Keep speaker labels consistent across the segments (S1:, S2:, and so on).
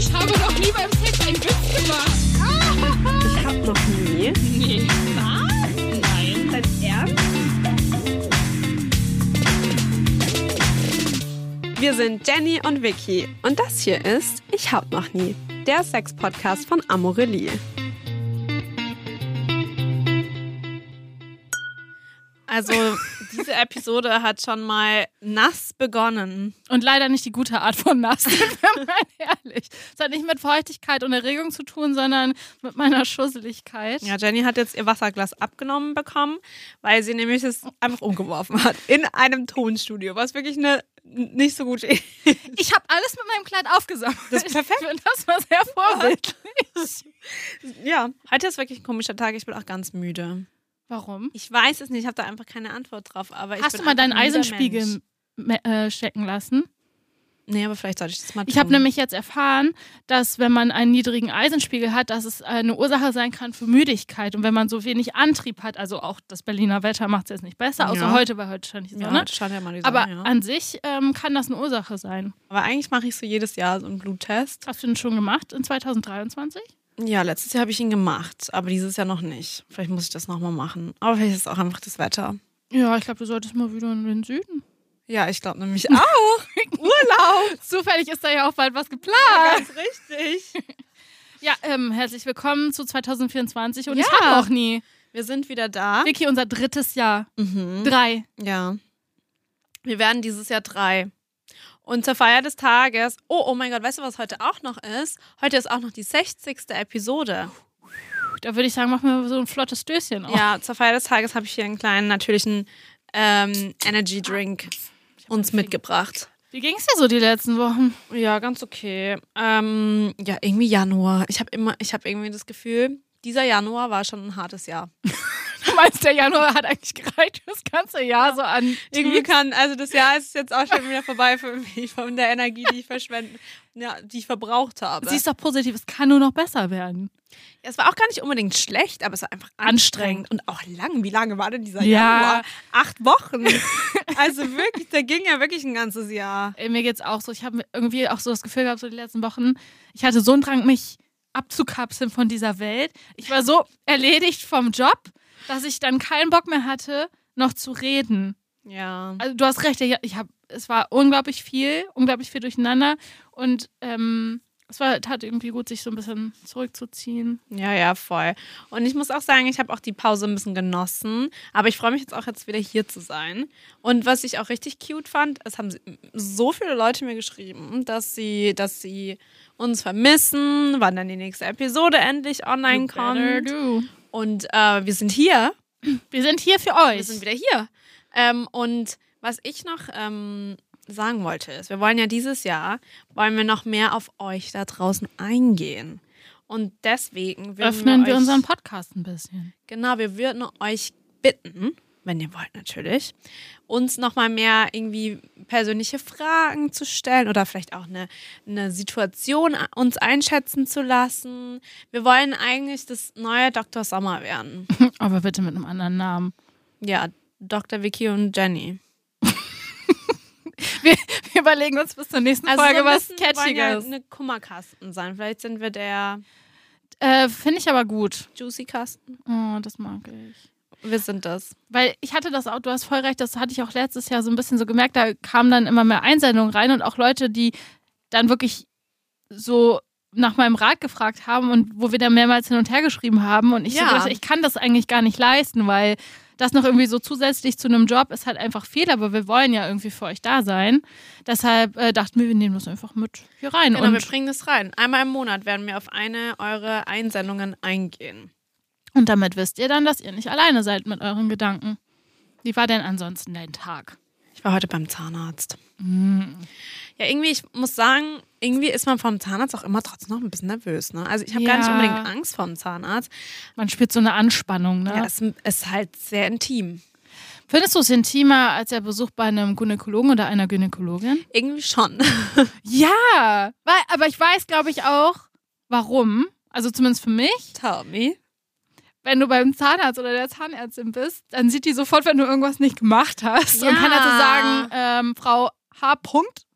S1: Ich habe noch nie beim Sex einen Witz gemacht.
S2: Ich hab noch nie.
S1: Nee. Was? Nein.
S2: Dein Ernst? Wir sind Jenny und Vicky und das hier ist Ich hab noch nie, der Sex-Podcast von Amorelie. Also, diese Episode hat schon mal nass begonnen.
S3: Und leider nicht die gute Art von nass, sind wir mal ehrlich. Es hat nicht mit Feuchtigkeit und Erregung zu tun, sondern mit meiner Schusseligkeit.
S2: Ja, Jenny hat jetzt ihr Wasserglas abgenommen bekommen, weil sie nämlich es einfach umgeworfen hat. In einem Tonstudio, was wirklich eine nicht so gute Idee
S3: Ich habe alles mit meinem Kleid aufgesammelt.
S2: Das ist perfekt.
S3: Ich das war sehr vorbildlich.
S2: Ja, heute ist wirklich ein komischer Tag. Ich bin auch ganz müde.
S3: Warum?
S2: Ich weiß es nicht, ich habe da einfach keine Antwort drauf. Aber
S3: Hast du mal deinen Eisenspiegel me- äh, checken lassen?
S2: Nee, aber vielleicht sollte ich das mal tun.
S3: Ich habe nämlich jetzt erfahren, dass wenn man einen niedrigen Eisenspiegel hat, dass es eine Ursache sein kann für Müdigkeit. Und wenn man so wenig Antrieb hat, also auch das Berliner Wetter macht es jetzt nicht besser, außer
S2: Ja.
S3: heute, weil heute stand die
S2: ja,
S3: Sonne.
S2: heute stand ja mal die Sonne,
S3: Aber
S2: ja.
S3: an sich ähm, kann das eine Ursache sein.
S2: aber eigentlich mache ich so jedes Jahr so einen Bluttest.
S3: Hast du den schon gemacht in 2023?
S2: Ja, letztes Jahr habe ich ihn gemacht, aber dieses Jahr noch nicht. Vielleicht muss ich das nochmal machen. Aber vielleicht ist es auch einfach das Wetter.
S3: Ja, ich glaube, du solltest mal wieder in den Süden.
S2: Ja, ich glaube nämlich auch. Urlaub.
S3: Zufällig ist da ja auch bald was geplant.
S2: Ganz richtig.
S3: Ja, ähm, herzlich willkommen zu 2024 und ich
S2: Ja.
S3: habe noch nie.
S2: Wir sind wieder da.
S3: Vicky, unser drittes Jahr.
S2: Mhm.
S3: Drei.
S2: Ja. Wir werden dieses Jahr drei. Und zur Feier des Tages, oh, oh mein Gott, weißt du, was heute auch noch ist? Heute ist auch noch die 60. Episode.
S3: Da würde ich sagen, machen wir so ein flottes Stößchen auf.
S2: Ja, zur Feier des Tages habe ich hier einen kleinen natürlichen ähm, Energy Drink uns mitgebracht.
S3: Wie ging es dir so die letzten Wochen?
S2: Ja, ganz okay. Ähm, ja, irgendwie Januar. Ich habe immer, ich habe irgendwie das Gefühl, dieser Januar war schon ein hartes Jahr.
S3: Du meinst, der Januar hat eigentlich gereicht für das ganze Jahr so an
S2: Irgendwie kann, also das Jahr ist jetzt auch schon wieder vorbei für mich, von der Energie, die ich verschwenden, ja, die ich verbraucht habe.
S3: Siehst doch positiv, es kann nur noch besser werden.
S2: Ja, es war auch gar nicht unbedingt schlecht, aber es war einfach anstrengend und auch lang. Wie lange war denn dieser
S3: Ja.
S2: Januar? Acht Wochen. also wirklich, der ging ja wirklich ein ganzes Jahr.
S3: Ey, mir geht's auch so. Ich habe irgendwie auch so das Gefühl gehabt, so die letzten Wochen, ich hatte so einen Drang, mich abzukapseln von dieser Welt. Ich war so erledigt vom Job, dass ich dann keinen Bock mehr hatte, noch zu reden.
S2: Ja.
S3: Also du hast recht, ich habe, es war unglaublich viel, unglaublich viel durcheinander und ähm, es war, tat irgendwie gut, sich so ein bisschen zurückzuziehen.
S2: Ja, ja, voll. Und ich muss auch sagen, ich habe auch die Pause ein bisschen genossen. Aber ich freue mich jetzt auch jetzt wieder hier zu sein. Und was ich auch richtig cute fand, es haben so viele Leute mir geschrieben, dass sie, dass sie uns vermissen, wann dann die nächste Episode endlich online
S3: You
S2: kommt.
S3: do.
S2: Und äh, wir sind hier.
S3: Wir sind hier für euch.
S2: Wir sind wieder hier. Ähm, und was ich noch ähm, sagen wollte, ist, wir wollen ja dieses Jahr, wollen wir noch mehr auf euch da draußen eingehen. Und deswegen würden
S3: Öffnen wir
S2: euch,
S3: unseren Podcast ein bisschen.
S2: Genau, wir würden euch bitten, wenn ihr wollt natürlich, uns nochmal mehr irgendwie persönliche Fragen zu stellen oder vielleicht auch eine, eine Situation uns einschätzen zu lassen. Wir wollen eigentlich das neue Dr. Sommer werden.
S3: Aber bitte mit einem anderen Namen.
S2: Ja, Dr. Vicky und Jenny.
S3: Wir, wir überlegen uns bis zur nächsten Folge
S2: Also so ein
S3: was
S2: wollen ja
S3: Catchiges.
S2: eine Kummerkasten sein. Vielleicht sind wir der
S3: Äh, Finde ich aber gut.
S2: Juicy Kasten.
S3: Oh, das mag ich.
S2: Wir sind das.
S3: Weil ich hatte das auch, du hast voll recht, das hatte ich auch letztes Jahr so ein bisschen so gemerkt, da kamen dann immer mehr Einsendungen rein und auch Leute, die dann wirklich so nach meinem Rat gefragt haben und wo wir dann mehrmals hin und her geschrieben haben und ich
S2: Ja.
S3: so gedacht, ich kann das eigentlich gar nicht leisten, weil das noch irgendwie so zusätzlich zu einem Job ist halt einfach viel, aber wir wollen ja irgendwie für euch da sein. Deshalb äh, dachten wir, wir nehmen das einfach mit hier rein.
S2: Genau, wir
S3: und,
S2: bringen das rein. Einmal im Monat werden wir auf eine eure Einsendungen eingehen.
S3: Und damit wisst ihr dann, dass ihr nicht alleine seid mit euren Gedanken. Wie war denn ansonsten dein Tag?
S2: Ich war heute beim Zahnarzt. Ja, irgendwie, ich muss sagen, irgendwie ist man vom Zahnarzt auch immer trotzdem noch ein bisschen nervös. Ne? Also ich habe gar nicht
S3: Ja.
S2: unbedingt Angst vor dem Zahnarzt.
S3: Man spürt so eine Anspannung, ne?
S2: Ja, es ist halt sehr intim.
S3: Findest du es intimer als der Besuch bei einem Gynäkologen oder einer Gynäkologin?
S2: Irgendwie schon.
S3: Ja, weil, aber ich weiß, glaube ich, auch, warum. Also zumindest für mich.
S2: Tell me.
S3: Wenn du beim Zahnarzt oder der Zahnärztin bist, dann sieht die sofort, wenn du irgendwas nicht gemacht hast. Und
S2: Ja.
S3: kann also sagen, ähm, Frau H. Punkt,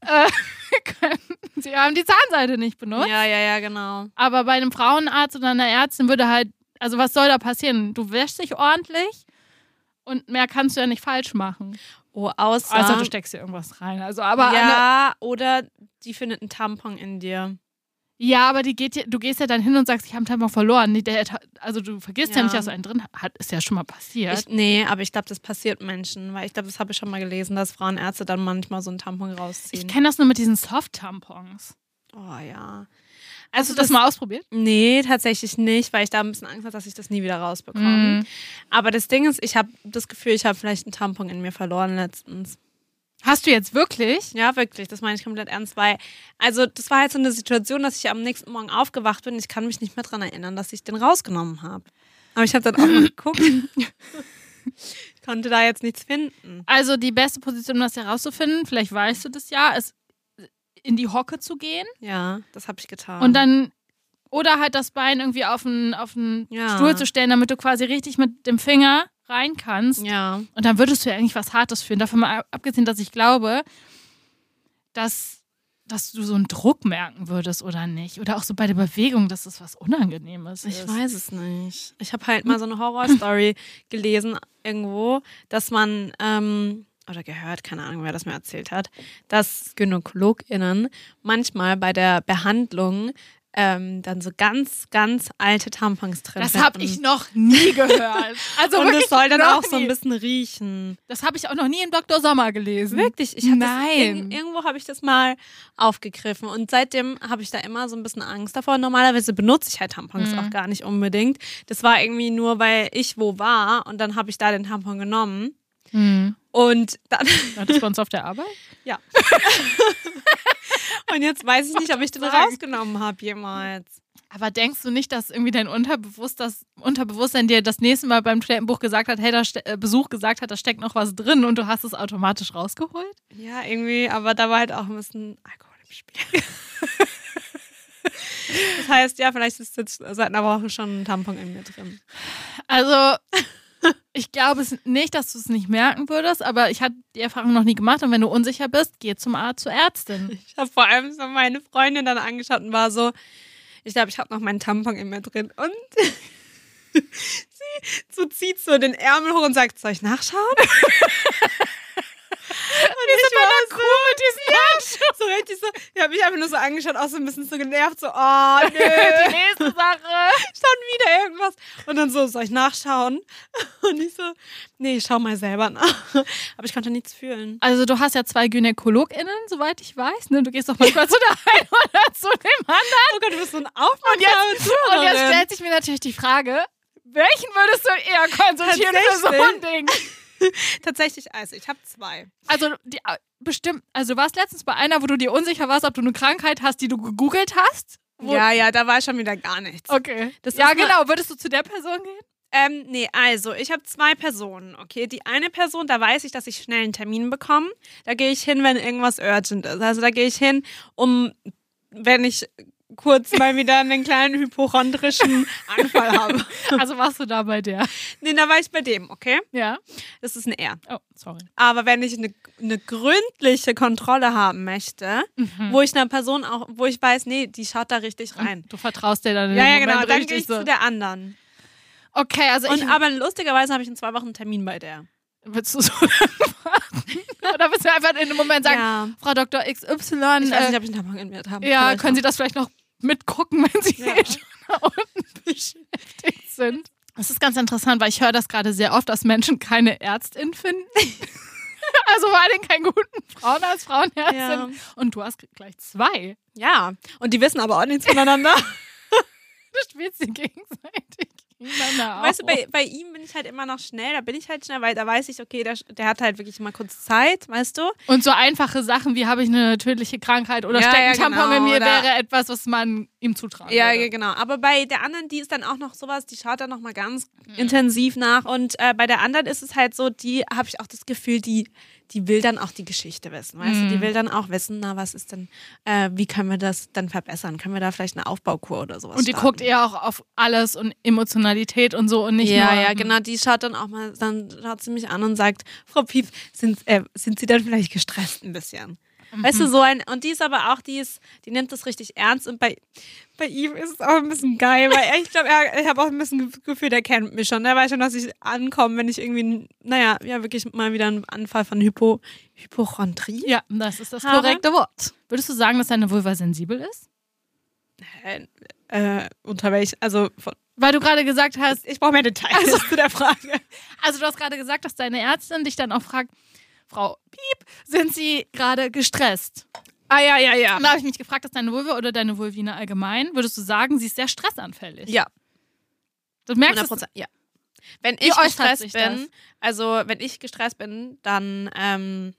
S3: äh, Sie haben die Zahnseide nicht benutzt.
S2: Ja, ja, ja, genau.
S3: Aber bei einem Frauenarzt oder einer Ärztin würde halt, also was soll da passieren? Du wäschst dich ordentlich und mehr kannst du ja nicht falsch machen.
S2: Oh, außer.
S3: Also du steckst dir irgendwas rein. Also aber
S2: ja, oder die findet einen Tampon in dir.
S3: Ja, aber die geht ja, du gehst ja dann hin und sagst, ich habe einen Tampon verloren. Nee, der, also du vergisst ja.
S2: Ja.
S3: nicht, dass du einen drin hat. Ist ja schon mal passiert.
S2: Ich, nee, aber ich glaube, das passiert Menschen, weil ich glaube, das habe ich schon mal gelesen, dass Frauenärzte dann manchmal so einen Tampon
S3: Ich,
S2: rausziehen.
S3: kenne das nur mit diesen Soft-Tampons.
S2: oh ja.
S3: Hast du das, mal ausprobiert?
S2: Nee, tatsächlich nicht, weil ich da ein bisschen Angst habe, dass ich das nie wieder rausbekomme.
S3: Mhm.
S2: Aber das Ding ist, ich habe das Gefühl, ich habe vielleicht einen Tampon in mir verloren letztens.
S3: Hast du jetzt wirklich?
S2: Ja, wirklich, das meine ich komplett ernst, weil, also das war halt so eine Situation, dass ich am nächsten Morgen aufgewacht bin. Ich kann mich nicht mehr daran erinnern, dass ich den rausgenommen habe. Aber ich habe dann auch mal geguckt. ich konnte da jetzt nichts finden.
S3: Also die beste Position, um das herauszufinden, vielleicht weißt du das ja, ist in die Hocke zu gehen
S2: Ja, das habe ich getan.
S3: und dann oder halt das Bein irgendwie auf einen, auf einen
S2: Ja.
S3: Stuhl zu stellen, damit du quasi richtig mit dem Finger rein kannst.
S2: Ja.
S3: Und dann würdest du ja eigentlich was Hartes fühlen. Davon mal abgesehen, dass ich glaube, dass, dass du so einen Druck merken würdest oder nicht. Oder auch so bei der Bewegung, dass das was Unangenehmes
S2: Ich
S3: ist.
S2: weiß es nicht. Ich habe halt mal so eine Horrorstory gelesen irgendwo, dass man, ähm, oder gehört, keine Ahnung, wer das mir erzählt hat, dass GynäkologInnen manchmal bei der Behandlung ähm, dann so ganz, ganz alte Tampons drin
S3: Das habe ich noch nie gehört. Also
S2: Und es soll dann auch so ein
S3: nie.
S2: bisschen riechen.
S3: Das habe ich auch noch nie in Dr. Sommer gelesen.
S2: Wirklich, ich
S3: Nein.
S2: Das, irg irgendwo habe ich das mal aufgegriffen und seitdem habe ich da immer so ein bisschen Angst davor. Normalerweise benutze ich halt Tampons
S3: Mhm.
S2: auch gar nicht unbedingt. Das war irgendwie nur, weil ich wo war und dann habe ich da den Tampon genommen
S3: Hm.
S2: und dann
S3: War das bei uns auf der Arbeit?
S2: ja. und jetzt weiß ich nicht, ob ich den rausgenommen habe jemals.
S3: Aber denkst du nicht, dass irgendwie dein Unterbewusst das Unterbewusstsein dir das nächste Mal beim Toilettenbuch gesagt hat, hey, da äh, Besuch gesagt hat, da steckt noch was drin und du hast es automatisch rausgeholt?
S2: Ja, irgendwie, aber da war halt auch ein bisschen Alkohol im Spiel. das heißt, ja, vielleicht ist jetzt seit einer Woche schon ein Tampon in mir drin.
S3: Also, ich glaube es nicht, dass du es nicht merken würdest, aber ich hatte die Erfahrung noch nie gemacht und wenn du unsicher bist, geh zum Arzt, zur Ärztin.
S2: Ich habe vor allem so meine Freundin dann angeschaut und war so, ich glaube, ich habe noch meinen Tampon in mir drin. Und sie so zieht so den Ärmel hoch und sagt, soll ich nachschauen? und ich war so, mit diesen ja, so richtig so, ich habe mich einfach nur so angeschaut, auch so ein bisschen so genervt, so, oh, nö,
S3: Die nächste Sache.
S2: schon wieder irgendwas. Und dann so, soll ich nachschauen? Und ich so, nee, ich schau mal selber nach. Aber ich konnte nichts fühlen.
S3: Also du hast ja zwei GynäkologInnen, soweit ich weiß. Ne? Du gehst doch manchmal zu der einen oder zu dem anderen.
S2: Oh Gott, du bist so ein
S3: Und
S2: aufmerksamer
S3: jetzt, und jetzt stellt sich mir natürlich die Frage, welchen würdest du eher konsultieren für so ein? Ding?
S2: Tatsächlich, also ich habe zwei.
S3: Also die, äh, bestimmt, also du warst letztens bei einer, wo du dir unsicher warst, ob du eine Krankheit hast, die du gegoogelt hast.
S2: Ja, ja, da war schon wieder gar nichts.
S3: Okay.
S2: Das
S3: ja, genau. Würdest du zu der Person gehen?
S2: Ähm, nee, also ich habe zwei Personen, okay. Die eine Person, da weiß ich, dass ich schnell einen Termin bekomme. Da gehe ich hin, wenn irgendwas urgent ist. Also da gehe ich hin, um, wenn ich kurz mal wieder einen kleinen hypochondrischen Anfall habe.
S3: Also warst du da bei der?
S2: Nee, da war ich bei dem, okay.
S3: Ja.
S2: Das ist ein R.
S3: Oh, sorry.
S2: Aber wenn ich eine, eine gründliche Kontrolle haben möchte,
S3: Mhm.
S2: wo ich einer Person auch, wo ich weiß, nee, die schaut da richtig rein.
S3: Du vertraust dir dann in
S2: Ja, ja, genau. Dann gehe ich
S3: so.
S2: zu der anderen.
S3: Okay, also ich.
S2: Und aber lustigerweise habe ich in zwei Wochen einen Termin bei der.
S3: Willst du so? Oder willst du einfach in dem Moment sagen,
S2: Ja.
S3: Frau Dr. XY,
S2: Ich weiß
S3: äh,
S2: nicht, ob ich einen Tampon in mir habe.
S3: ja, können Sie das vielleicht noch mitgucken, wenn Sie
S2: Ja.
S3: eh schon da unten beschäftigt sind? Das ist ganz interessant, weil ich höre das gerade sehr oft, dass Menschen keine Ärztin finden. also vor allem keinen guten Frauenarzt, Frauenärztin.
S2: Ja.
S3: Und du hast gleich zwei.
S2: Ja, und die wissen aber auch nichts voneinander.
S3: Du spielst sie gegenseitig gegeneinander
S2: weißt du, bei, bei ihm bin ich halt immer noch schnell, da bin ich halt schnell, weil da weiß ich, okay, der, der hat halt wirklich mal kurz Zeit, weißt du?
S3: Und so einfache Sachen wie habe ich eine tödliche Krankheit oder
S2: Ja,
S3: steckt
S2: ja,
S3: ein Tampon
S2: genau,
S3: in mir wäre etwas, was man ihm zutragen
S2: Ja,
S3: würde.
S2: ja, genau. Aber bei der anderen, die ist dann auch noch sowas, die schaut dann noch mal ganz intensiv nach. Und äh, bei der anderen ist es halt so, die habe ich auch das Gefühl, die, die will dann auch die Geschichte wissen, weißt du? Die will dann auch wissen, na, was ist denn, äh, wie können wir das dann verbessern? Können wir da vielleicht eine Aufbaukur oder sowas
S3: Und die
S2: starten?
S3: guckt eher auch auf alles und Emotionalität und so und nicht
S2: ja,
S3: nur.
S2: ja, genau. Die schaut dann auch mal, dann schaut sie mich an und sagt, Frau Piep, sind, äh, sind Sie dann vielleicht gestresst ein bisschen? Weißt du, so ein, und die ist aber auch, die ist, die nimmt das richtig ernst und bei, bei ihm ist es auch ein bisschen geil, weil er, ich glaube, ich habe auch ein bisschen das Gefühl, der kennt mich schon. Der weiß schon, dass ich ankomme, wenn ich irgendwie, naja, ja, wirklich mal wieder einen Anfall von Hypo, Hypochondrie.
S3: Ja, das ist das
S2: Habe.
S3: korrekte Wort. Würdest du sagen, dass deine Vulva sensibel ist?
S2: Äh, äh, unter welch, also von,
S3: Weil du gerade gesagt hast,
S2: ich brauche mehr Details zu der Frage.
S3: also du hast gerade gesagt, dass deine Ärztin dich dann auch fragt, Frau Piep, sind Sie gerade gestresst?
S2: Ah, ja, ja, ja.
S3: Und da habe ich mich gefragt, dass deine Vulva oder deine Vulvine allgemein, würdest du sagen, sie ist sehr stressanfällig?
S2: Ja,
S3: Du merkst
S2: 100
S3: es,
S2: Prozent, ja. Wenn ich gestresst bin,
S3: das?
S2: also wenn ich gestresst bin, dann ähm,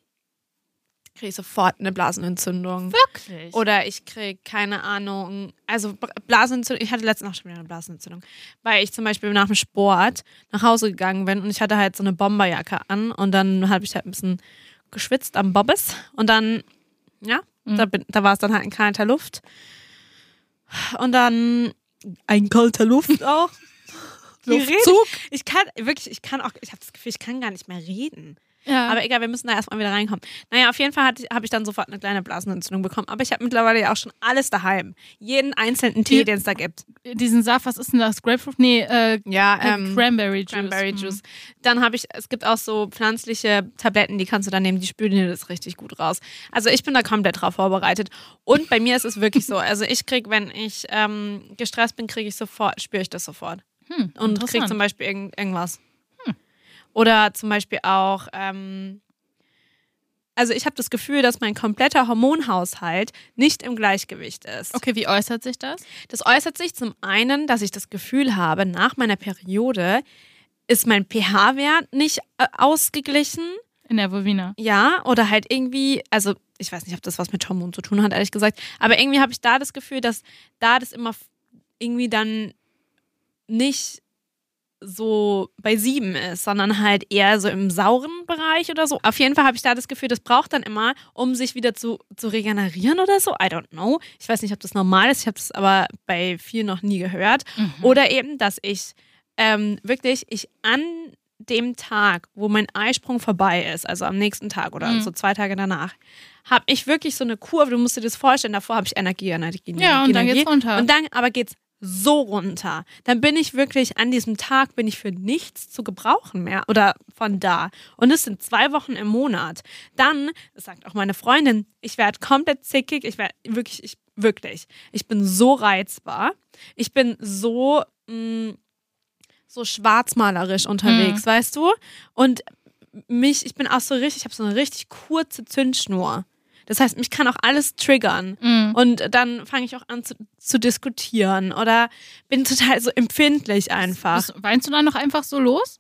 S2: kriege ich sofort eine Blasenentzündung.
S3: wirklich.
S2: Oder ich kriege, keine Ahnung, also Blasenentzündung, ich hatte letzte Nacht schon wieder eine Blasenentzündung, weil ich zum Beispiel nach dem Sport nach Hause gegangen bin und ich hatte halt so eine Bomberjacke an und dann habe ich halt ein bisschen geschwitzt am Bobbes und dann, ja, da, bin- da war es dann halt in kalter Luft. Und dann ein kalter Luft auch.
S3: Luftzug.
S2: Ich kann wirklich, ich kann auch, ich habe das Gefühl, ich kann gar nicht mehr reden.
S3: Ja.
S2: Aber egal, wir müssen da erstmal wieder reinkommen. Naja, auf jeden Fall habe ich dann sofort eine kleine Blasenentzündung bekommen. Aber ich habe mittlerweile ja auch schon alles daheim. Jeden einzelnen Tee, den es da gibt.
S3: diesen Saft, was ist denn das? Grapefruit? Nee, äh,
S2: Ja,
S3: Cranberry Juice.
S2: Cranberry
S3: Mhm.
S2: Juice. Dann habe ich, es gibt auch so pflanzliche Tabletten, die kannst du dann nehmen, die spülen dir das richtig gut raus. Also ich bin da komplett drauf vorbereitet. Und bei mir ist es wirklich so. Also ich kriege, wenn ich ähm, gestresst bin, kriege ich sofort, spüre ich das sofort.
S3: Hm,
S2: und krieg
S3: interessant.
S2: zum Beispiel irgend, irgendwas. Oder zum Beispiel auch, ähm, also ich habe das Gefühl, dass mein kompletter Hormonhaushalt nicht im Gleichgewicht ist.
S3: Okay, wie äußert sich das?
S2: Das äußert sich zum einen, dass ich das Gefühl habe, nach meiner Periode ist mein pH-Wert nicht äh, ausgeglichen.
S3: In der Vulvina.
S2: Ja, oder halt irgendwie, also ich weiß nicht, ob das was mit Hormonen zu tun hat, ehrlich gesagt, aber irgendwie habe ich da das Gefühl, dass da das immer irgendwie dann nicht so bei sieben ist, sondern halt eher so im sauren Bereich oder so. Auf jeden Fall habe ich da das Gefühl, das braucht dann immer, um sich wieder zu, zu regenerieren oder so. I don't know. Ich weiß nicht, ob das normal ist. Ich habe das aber bei vielen noch nie gehört. Oder eben, dass ich ähm, wirklich, ich an dem Tag, wo mein Eisprung vorbei ist, also am nächsten Tag oder
S3: Mhm.
S2: so zwei Tage danach, habe ich wirklich so eine Kurve, du musst dir das vorstellen, davor habe ich Energie, Energie, Energie,
S3: Ja, und dann
S2: Energie.
S3: geht's runter.
S2: Und dann aber geht's so runter. Dann bin ich wirklich, an diesem Tag bin ich für nichts zu gebrauchen mehr oder von da. Und es sind zwei Wochen im Monat. Dann, das sagt auch meine Freundin, ich werde komplett zickig, ich werde wirklich, ich, wirklich, ich bin so reizbar. Ich bin so, mh, so schwarzmalerisch unterwegs, weißt du? Und mich, ich bin auch so richtig, ich habe so eine richtig kurze Zündschnur. Das heißt, mich kann auch alles triggern.
S3: Mhm.
S2: Und dann fange ich auch an zu, zu diskutieren oder bin total so empfindlich einfach.
S3: Bist, weinst du dann noch einfach so los?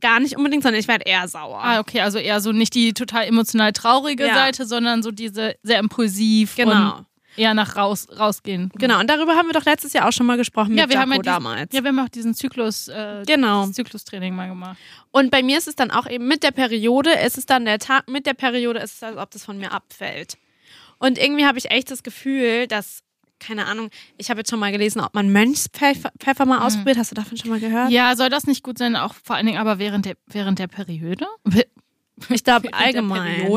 S2: Gar nicht unbedingt, sondern ich werde eher sauer.
S3: Ah, okay, also eher so nicht die total emotional traurige
S2: Ja.
S3: Seite, sondern so diese sehr impulsiv
S2: Genau.
S3: Eher nach raus, rausgehen.
S2: Genau, und darüber haben wir doch letztes Jahr auch schon mal gesprochen
S3: Ja,
S2: mit
S3: wir haben
S2: Jaco
S3: ja diesen,
S2: damals.
S3: Ja, wir haben auch diesen Zyklus, äh,
S2: Genau.
S3: Zyklustraining mal gemacht.
S2: Und bei mir ist es dann auch eben mit der Periode, ist es dann der Tag mit der Periode, ist es, als ob das von mir abfällt. Und irgendwie habe ich echt das Gefühl, dass, keine Ahnung, ich habe jetzt schon mal gelesen, ob man Mönchspfeffer Pfeffer mal ausprobiert. Hast du davon schon mal gehört?
S3: Ja, soll das nicht gut sein, auch vor allen Dingen aber während der, während der Periode?
S2: Ich glaube allgemein.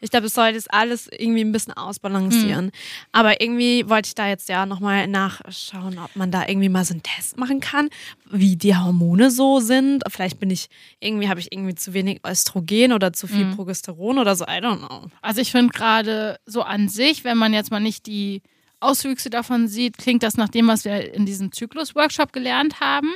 S2: Ich glaube, es soll das alles irgendwie ein bisschen ausbalancieren. Aber irgendwie wollte ich da jetzt ja nochmal nachschauen, ob man da irgendwie mal so einen Test machen kann, wie die Hormone so sind. Vielleicht bin ich, irgendwie habe ich irgendwie zu wenig Östrogen oder zu viel Progesteron oder so. I don't know.
S3: Also ich finde gerade so an sich, wenn man jetzt mal nicht die Auswüchse davon sieht, klingt das nach dem, was wir in diesem Zyklus-Workshop gelernt haben.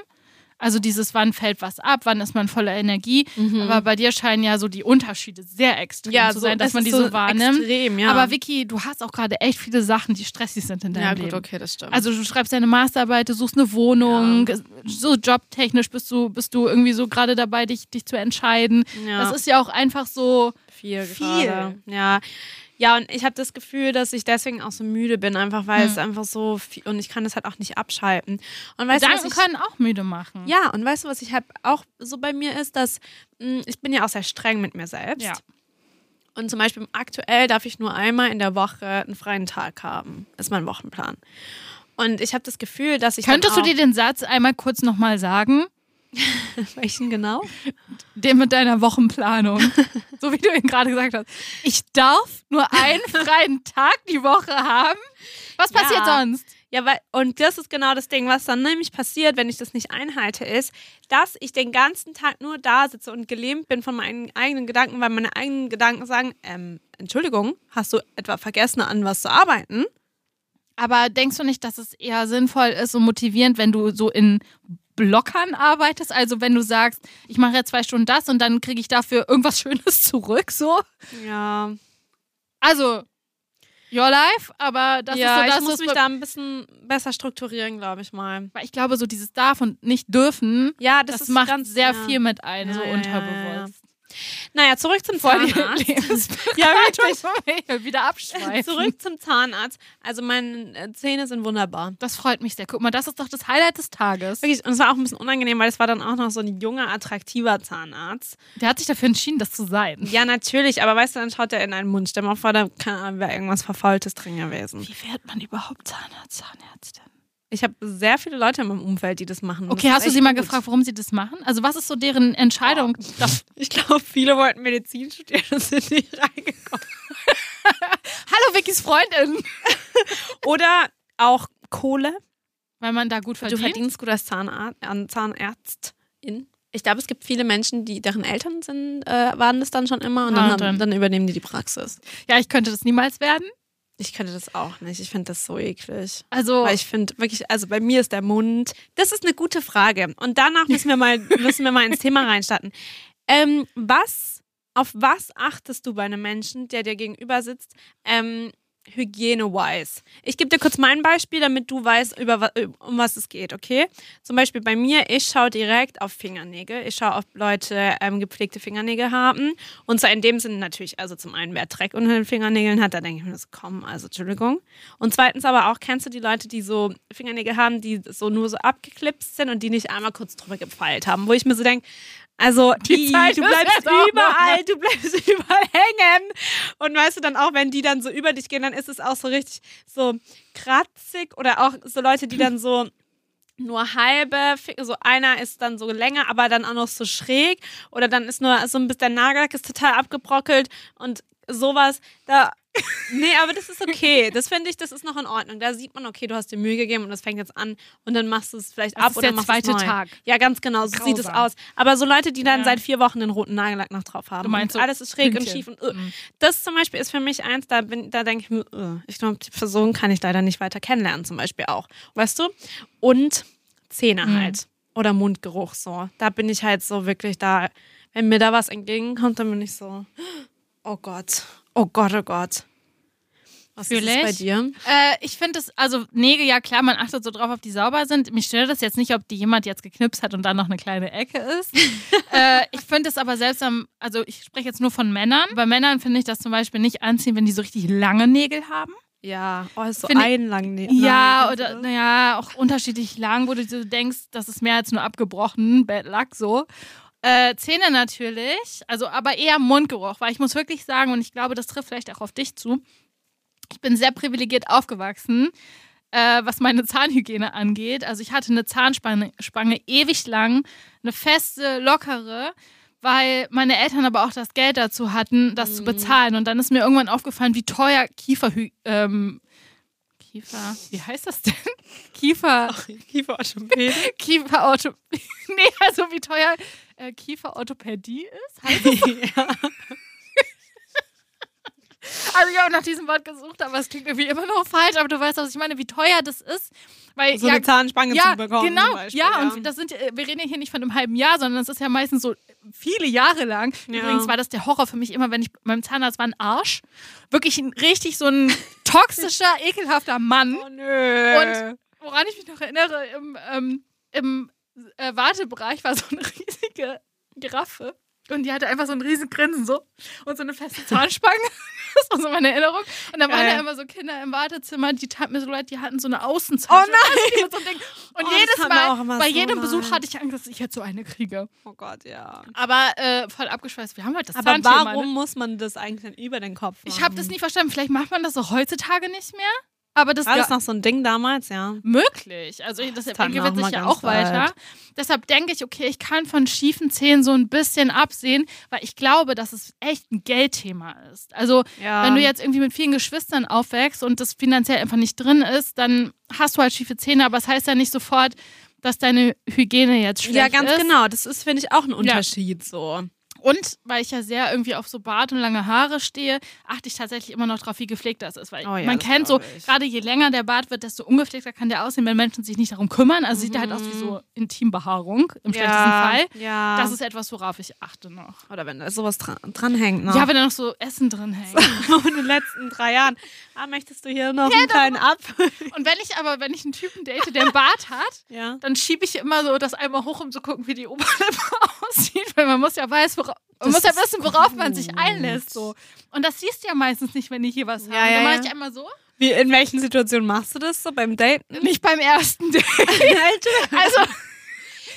S3: Also dieses, wann fällt was ab, wann ist man voller Energie. Aber bei dir scheinen ja so die Unterschiede sehr extrem zu sein, dass
S2: es
S3: man die so, wahrnimmt.
S2: Extrem, ja.
S3: Aber Vicky, du hast auch gerade echt viele Sachen, die stressig sind in deinem
S2: ja,
S3: Leben.
S2: gut, okay, das stimmt.
S3: Also du schreibst deine Masterarbeit, du suchst eine Wohnung, so jobtechnisch bist du, bist du irgendwie so gerade dabei, dich, dich zu entscheiden.
S2: Ja.
S3: Das ist ja auch einfach so.
S2: viel,
S3: viel.
S2: gerade. Ja. Ja, und ich habe das Gefühl, dass ich deswegen auch so müde bin, einfach weil es einfach so viel und ich kann das halt auch nicht abschalten. Und weißt du, was
S3: Gedanken
S2: ich,
S3: können auch müde machen.
S2: Ja, und weißt du, was ich halt auch so bei mir ist, dass mh, ich bin ja auch sehr streng mit mir selbst.
S3: Ja.
S2: Und zum Beispiel aktuell darf ich nur einmal in der Woche einen freien Tag haben. Ist mein Wochenplan. Und ich habe das Gefühl, dass ich.
S3: Könntest du dir den Satz einmal kurz nochmal sagen?
S2: Welchen genau?
S3: Den mit deiner Wochenplanung. so wie du ihn gerade gesagt hast. Ich darf nur einen freien Tag die Woche haben. Was passiert
S2: Ja.
S3: sonst?
S2: Ja, weil, und das ist genau das Ding, was dann nämlich passiert, wenn ich das nicht einhalte, ist, dass ich den ganzen Tag nur da sitze und gelähmt bin von meinen eigenen Gedanken, weil meine eigenen Gedanken sagen, ähm, Entschuldigung, hast du etwa vergessen, an was zu arbeiten?
S3: Aber denkst du nicht, dass es eher sinnvoll ist und motivierend, wenn du so in Blockern arbeitest? Also wenn du sagst, ich mache jetzt zwei Stunden das und dann kriege ich dafür irgendwas Schönes zurück, so?
S2: Ja.
S3: Also, your life, aber das
S2: ja,
S3: ist so das,
S2: ich muss mich da ein bisschen besser strukturieren, glaube ich mal.
S3: weil ich glaube, so dieses darf und nicht dürfen,
S2: Ja,
S3: das,
S2: das,
S3: macht
S2: ganz
S3: sehr
S2: ja.
S3: viel mit ein,
S2: Ja,
S3: so
S2: ja, ja,
S3: unterbewusst.
S2: Naja, zurück zum Zahnarzt. Ja, wirklich.
S3: wieder abschweifen.
S2: Zurück zum Zahnarzt. Also meine äh, Zähne sind wunderbar.
S3: Das freut mich sehr. Guck mal, das ist doch das Highlight des Tages.
S2: Wirklich, und es war auch ein bisschen unangenehm, weil es war dann auch noch so ein junger, attraktiver Zahnarzt.
S3: Der hat sich dafür entschieden, das zu sein.
S2: Ja, natürlich, aber weißt du, dann schaut er in einen Mund. Stell mal vor, da wäre irgendwas Verfaultes drin gewesen.
S3: Wie wird man überhaupt Zahnarzt, Zahnärztin?
S2: Ich habe sehr viele Leute in meinem Umfeld, die das machen.
S3: Okay,
S2: Das
S3: hast du sie mal
S2: gut.
S3: gefragt, warum sie das machen? Also was ist so deren Entscheidung? Das-
S2: Ich glaube, viele wollten Medizin studieren und sind nicht reingekommen.
S3: Hallo Vickys Freundin.
S2: Oder auch Kohle.
S3: Weil man da gut
S2: Du
S3: verdient.
S2: verdienst gut als Zahnarzt, Zahnärztin. Ich glaube, es gibt viele Menschen, die deren Eltern sind, äh, waren das dann schon immer und
S3: Ah,
S2: dann,
S3: dann.
S2: haben, dann übernehmen die die Praxis.
S3: Ja, ich könnte das niemals werden.
S2: Ich könnte das auch nicht. Ich finde das so eklig.
S3: Also
S2: Weil ich finde wirklich, also bei mir ist der Mund. Das ist eine gute Frage. Und danach müssen wir mal, müssen wir mal ins Thema reinstarten. Ähm, was, auf was achtest du bei einem Menschen, der dir gegenüber sitzt, ähm, hygiene-wise? Ich gebe dir kurz mein Beispiel, damit du weißt, über, um was es geht, okay? Zum Beispiel bei mir, ich schaue direkt auf Fingernägel. Ich schaue, ob Leute ähm, gepflegte Fingernägel haben. Und zwar in dem Sinne natürlich, also zum einen, wer Dreck unter den Fingernägeln hat, da denke ich mir, das komm, also Entschuldigung. Und zweitens aber auch, kennst du die Leute, die so Fingernägel haben, die so nur so abgeklipst sind und die nicht einmal kurz drüber gefeilt haben, wo ich mir so denke, also
S3: Die
S2: i,
S3: Zeit
S2: du bleibst überall, du bleibst überall hängen. Und weißt du dann auch, wenn die dann so über dich gehen, dann ist es auch so richtig so kratzig oder auch so Leute, die dann so nur halbe, so einer ist dann so länger, aber dann auch noch so schräg oder dann ist nur so ein bisschen der Nagellack ist total abgebrockelt und sowas, da nee, aber das ist okay. Das finde ich, das ist noch in Ordnung. Da sieht man, okay, du hast dir Mühe gegeben und das fängt jetzt an und dann machst du es vielleicht
S3: Das
S2: ab
S3: ist
S2: oder
S3: der
S2: machst
S3: zweite
S2: es neu.
S3: Tag.
S2: Ja, ganz genau, so sieht es
S3: Grausam.
S2: aus. Aber so Leute, die dann
S3: Ja.
S2: seit vier Wochen den roten Nagellack noch drauf haben.
S3: Du meinst
S2: und
S3: so
S2: alles ist schräg und
S3: Pünktchen.
S2: schief und uh.
S3: Mhm.
S2: das zum Beispiel ist für mich eins, da bin, da denke ich mir, uh, ich glaube, die Person kann ich leider nicht weiter kennenlernen, zum Beispiel auch. Weißt du? Und Zähne
S3: Mhm.
S2: halt. Oder Mundgeruch so. Da bin ich halt so wirklich da, wenn mir da was entgegenkommt, dann bin ich so, oh Gott, oh Gott, oh Gott. Was
S3: Fühl
S2: ist bei dir?
S3: Äh, ich finde es, also Nägel, ja klar, man achtet so drauf, ob die sauber sind. Mich stört das jetzt nicht, ob die jemand jetzt geknipst hat und dann noch eine kleine Ecke ist. äh, ich finde es aber selbst am, also ich spreche jetzt nur von Männern. Bei Männern finde ich das zum Beispiel nicht anziehen, wenn die so richtig lange Nägel haben.
S2: Ja, oh, ist so
S3: Finde ich-
S2: ein lang. Nee,
S3: Ja, oder naja, auch unterschiedlich lang, wo du so denkst, das ist mehr als nur abgebrochen, Bad Luck so. Äh, Zähne natürlich, also aber eher Mundgeruch, weil ich muss wirklich sagen, und ich glaube, das trifft vielleicht auch auf dich zu, ich bin sehr privilegiert aufgewachsen, äh, was meine Zahnhygiene angeht. Also ich hatte eine Zahnspange Spange ewig lang, eine feste, lockere, weil meine Eltern aber auch das Geld dazu hatten, das zu bezahlen. Und dann ist mir irgendwann aufgefallen, wie teuer Kieferhy ähm, Kiefer, wie heißt das denn? Kiefer?
S2: Kieferorthopäde.
S3: Kieferortho, nee, also wie teuer äh, Kieferorthopädie ist. Heißt das?
S2: ja.
S3: Also ich habe nach diesem Wort gesucht, aber es klingt irgendwie immer noch falsch. Aber du weißt, was ich meine, wie teuer das ist. Weil,
S2: So
S3: ja,
S2: eine Zahnspange
S3: ja,
S2: zu bekommen.
S3: genau,
S2: Beispiel,
S3: ja, und das sind, äh, wir reden ja hier nicht von einem halben Jahr, sondern das ist ja meistens so viele Jahre lang.
S2: Ja.
S3: Übrigens war das der Horror für mich immer, wenn ich beim Zahnarzt war, ein Arsch. Wirklich ein richtig so ein toxischer, ekelhafter Mann.
S2: Oh nö.
S3: Und woran ich mich noch erinnere, im, ähm, im äh, Wartebereich war so eine riesige Giraffe. Und die hatte einfach so ein riesen Grinsen so und so eine feste Zahnspange. das war so meine Erinnerung. Und da waren ja immer so Kinder im Wartezimmer, die taten mir so leid, die hatten so eine
S2: Oh
S3: Außenzahnspange.
S2: nein!
S3: so einem Ding. Und
S2: Oh,
S3: jedes Mal, bei
S2: so
S3: jedem Besuch
S2: leid.
S3: hatte ich Angst, dass ich jetzt so eine kriege.
S2: Oh Gott, ja.
S3: Aber äh, voll abgeschweißt. Wir haben halt das
S2: Aber
S3: Zahnthema,
S2: warum
S3: ne?
S2: muss man das eigentlich dann über den Kopf machen?
S3: Ich habe das nie verstanden. Vielleicht macht man das auch heutzutage nicht mehr. Aber das
S2: War das noch so ein Ding damals? Ja.
S3: möglich. Also das entwickelt sich ja auch weiter. Deshalb denke ich, okay, ich kann von schiefen Zähnen so ein bisschen absehen, weil ich glaube, dass es echt ein Geldthema ist. Also
S2: ja.
S3: wenn du jetzt irgendwie mit vielen Geschwistern aufwächst und das finanziell einfach nicht drin ist, dann hast du halt schiefe Zähne, aber es heißt ja nicht sofort, dass deine Hygiene jetzt schlecht
S2: Ja, ganz
S3: ist.
S2: genau. Das ist, finde ich, auch ein Unterschied so.
S3: Und weil ich ja sehr irgendwie auf so Bart und lange Haare stehe, achte ich tatsächlich immer noch drauf, wie gepflegt das ist. Weil
S2: Oh ja,
S3: man kennt so, gerade je länger der Bart wird, desto ungepflegter kann der aussehen, wenn Menschen sich nicht darum kümmern. Also sieht er halt aus wie so Intimbehaarung im schlechtesten Fall.
S2: Mhm. Ja.
S3: Das ist etwas, worauf ich achte noch.
S2: Oder wenn da sowas dran, dranhängt noch.
S3: Ja, wenn da noch so Essen drin hängt.
S2: in den letzten drei Jahren. Ah, möchtest du hier noch einen kleinen Apfel?
S3: Und wenn ich aber, wenn ich einen Typen date, der einen Bart hat,
S2: ja.
S3: dann schiebe ich immer so das einmal hoch, um zu gucken, wie die Oberlippe aussieht, weil man muss ja weiß, wora man muss ja wissen, worauf man sich einlässt. So. Und das siehst du ja meistens nicht, wenn die hier was haben.
S2: Ja, ja,
S3: dann mache
S2: ja.
S3: ich einmal so.
S2: Wie, in welchen Situationen machst du das so beim Daten?
S3: Nicht beim ersten Date. Also,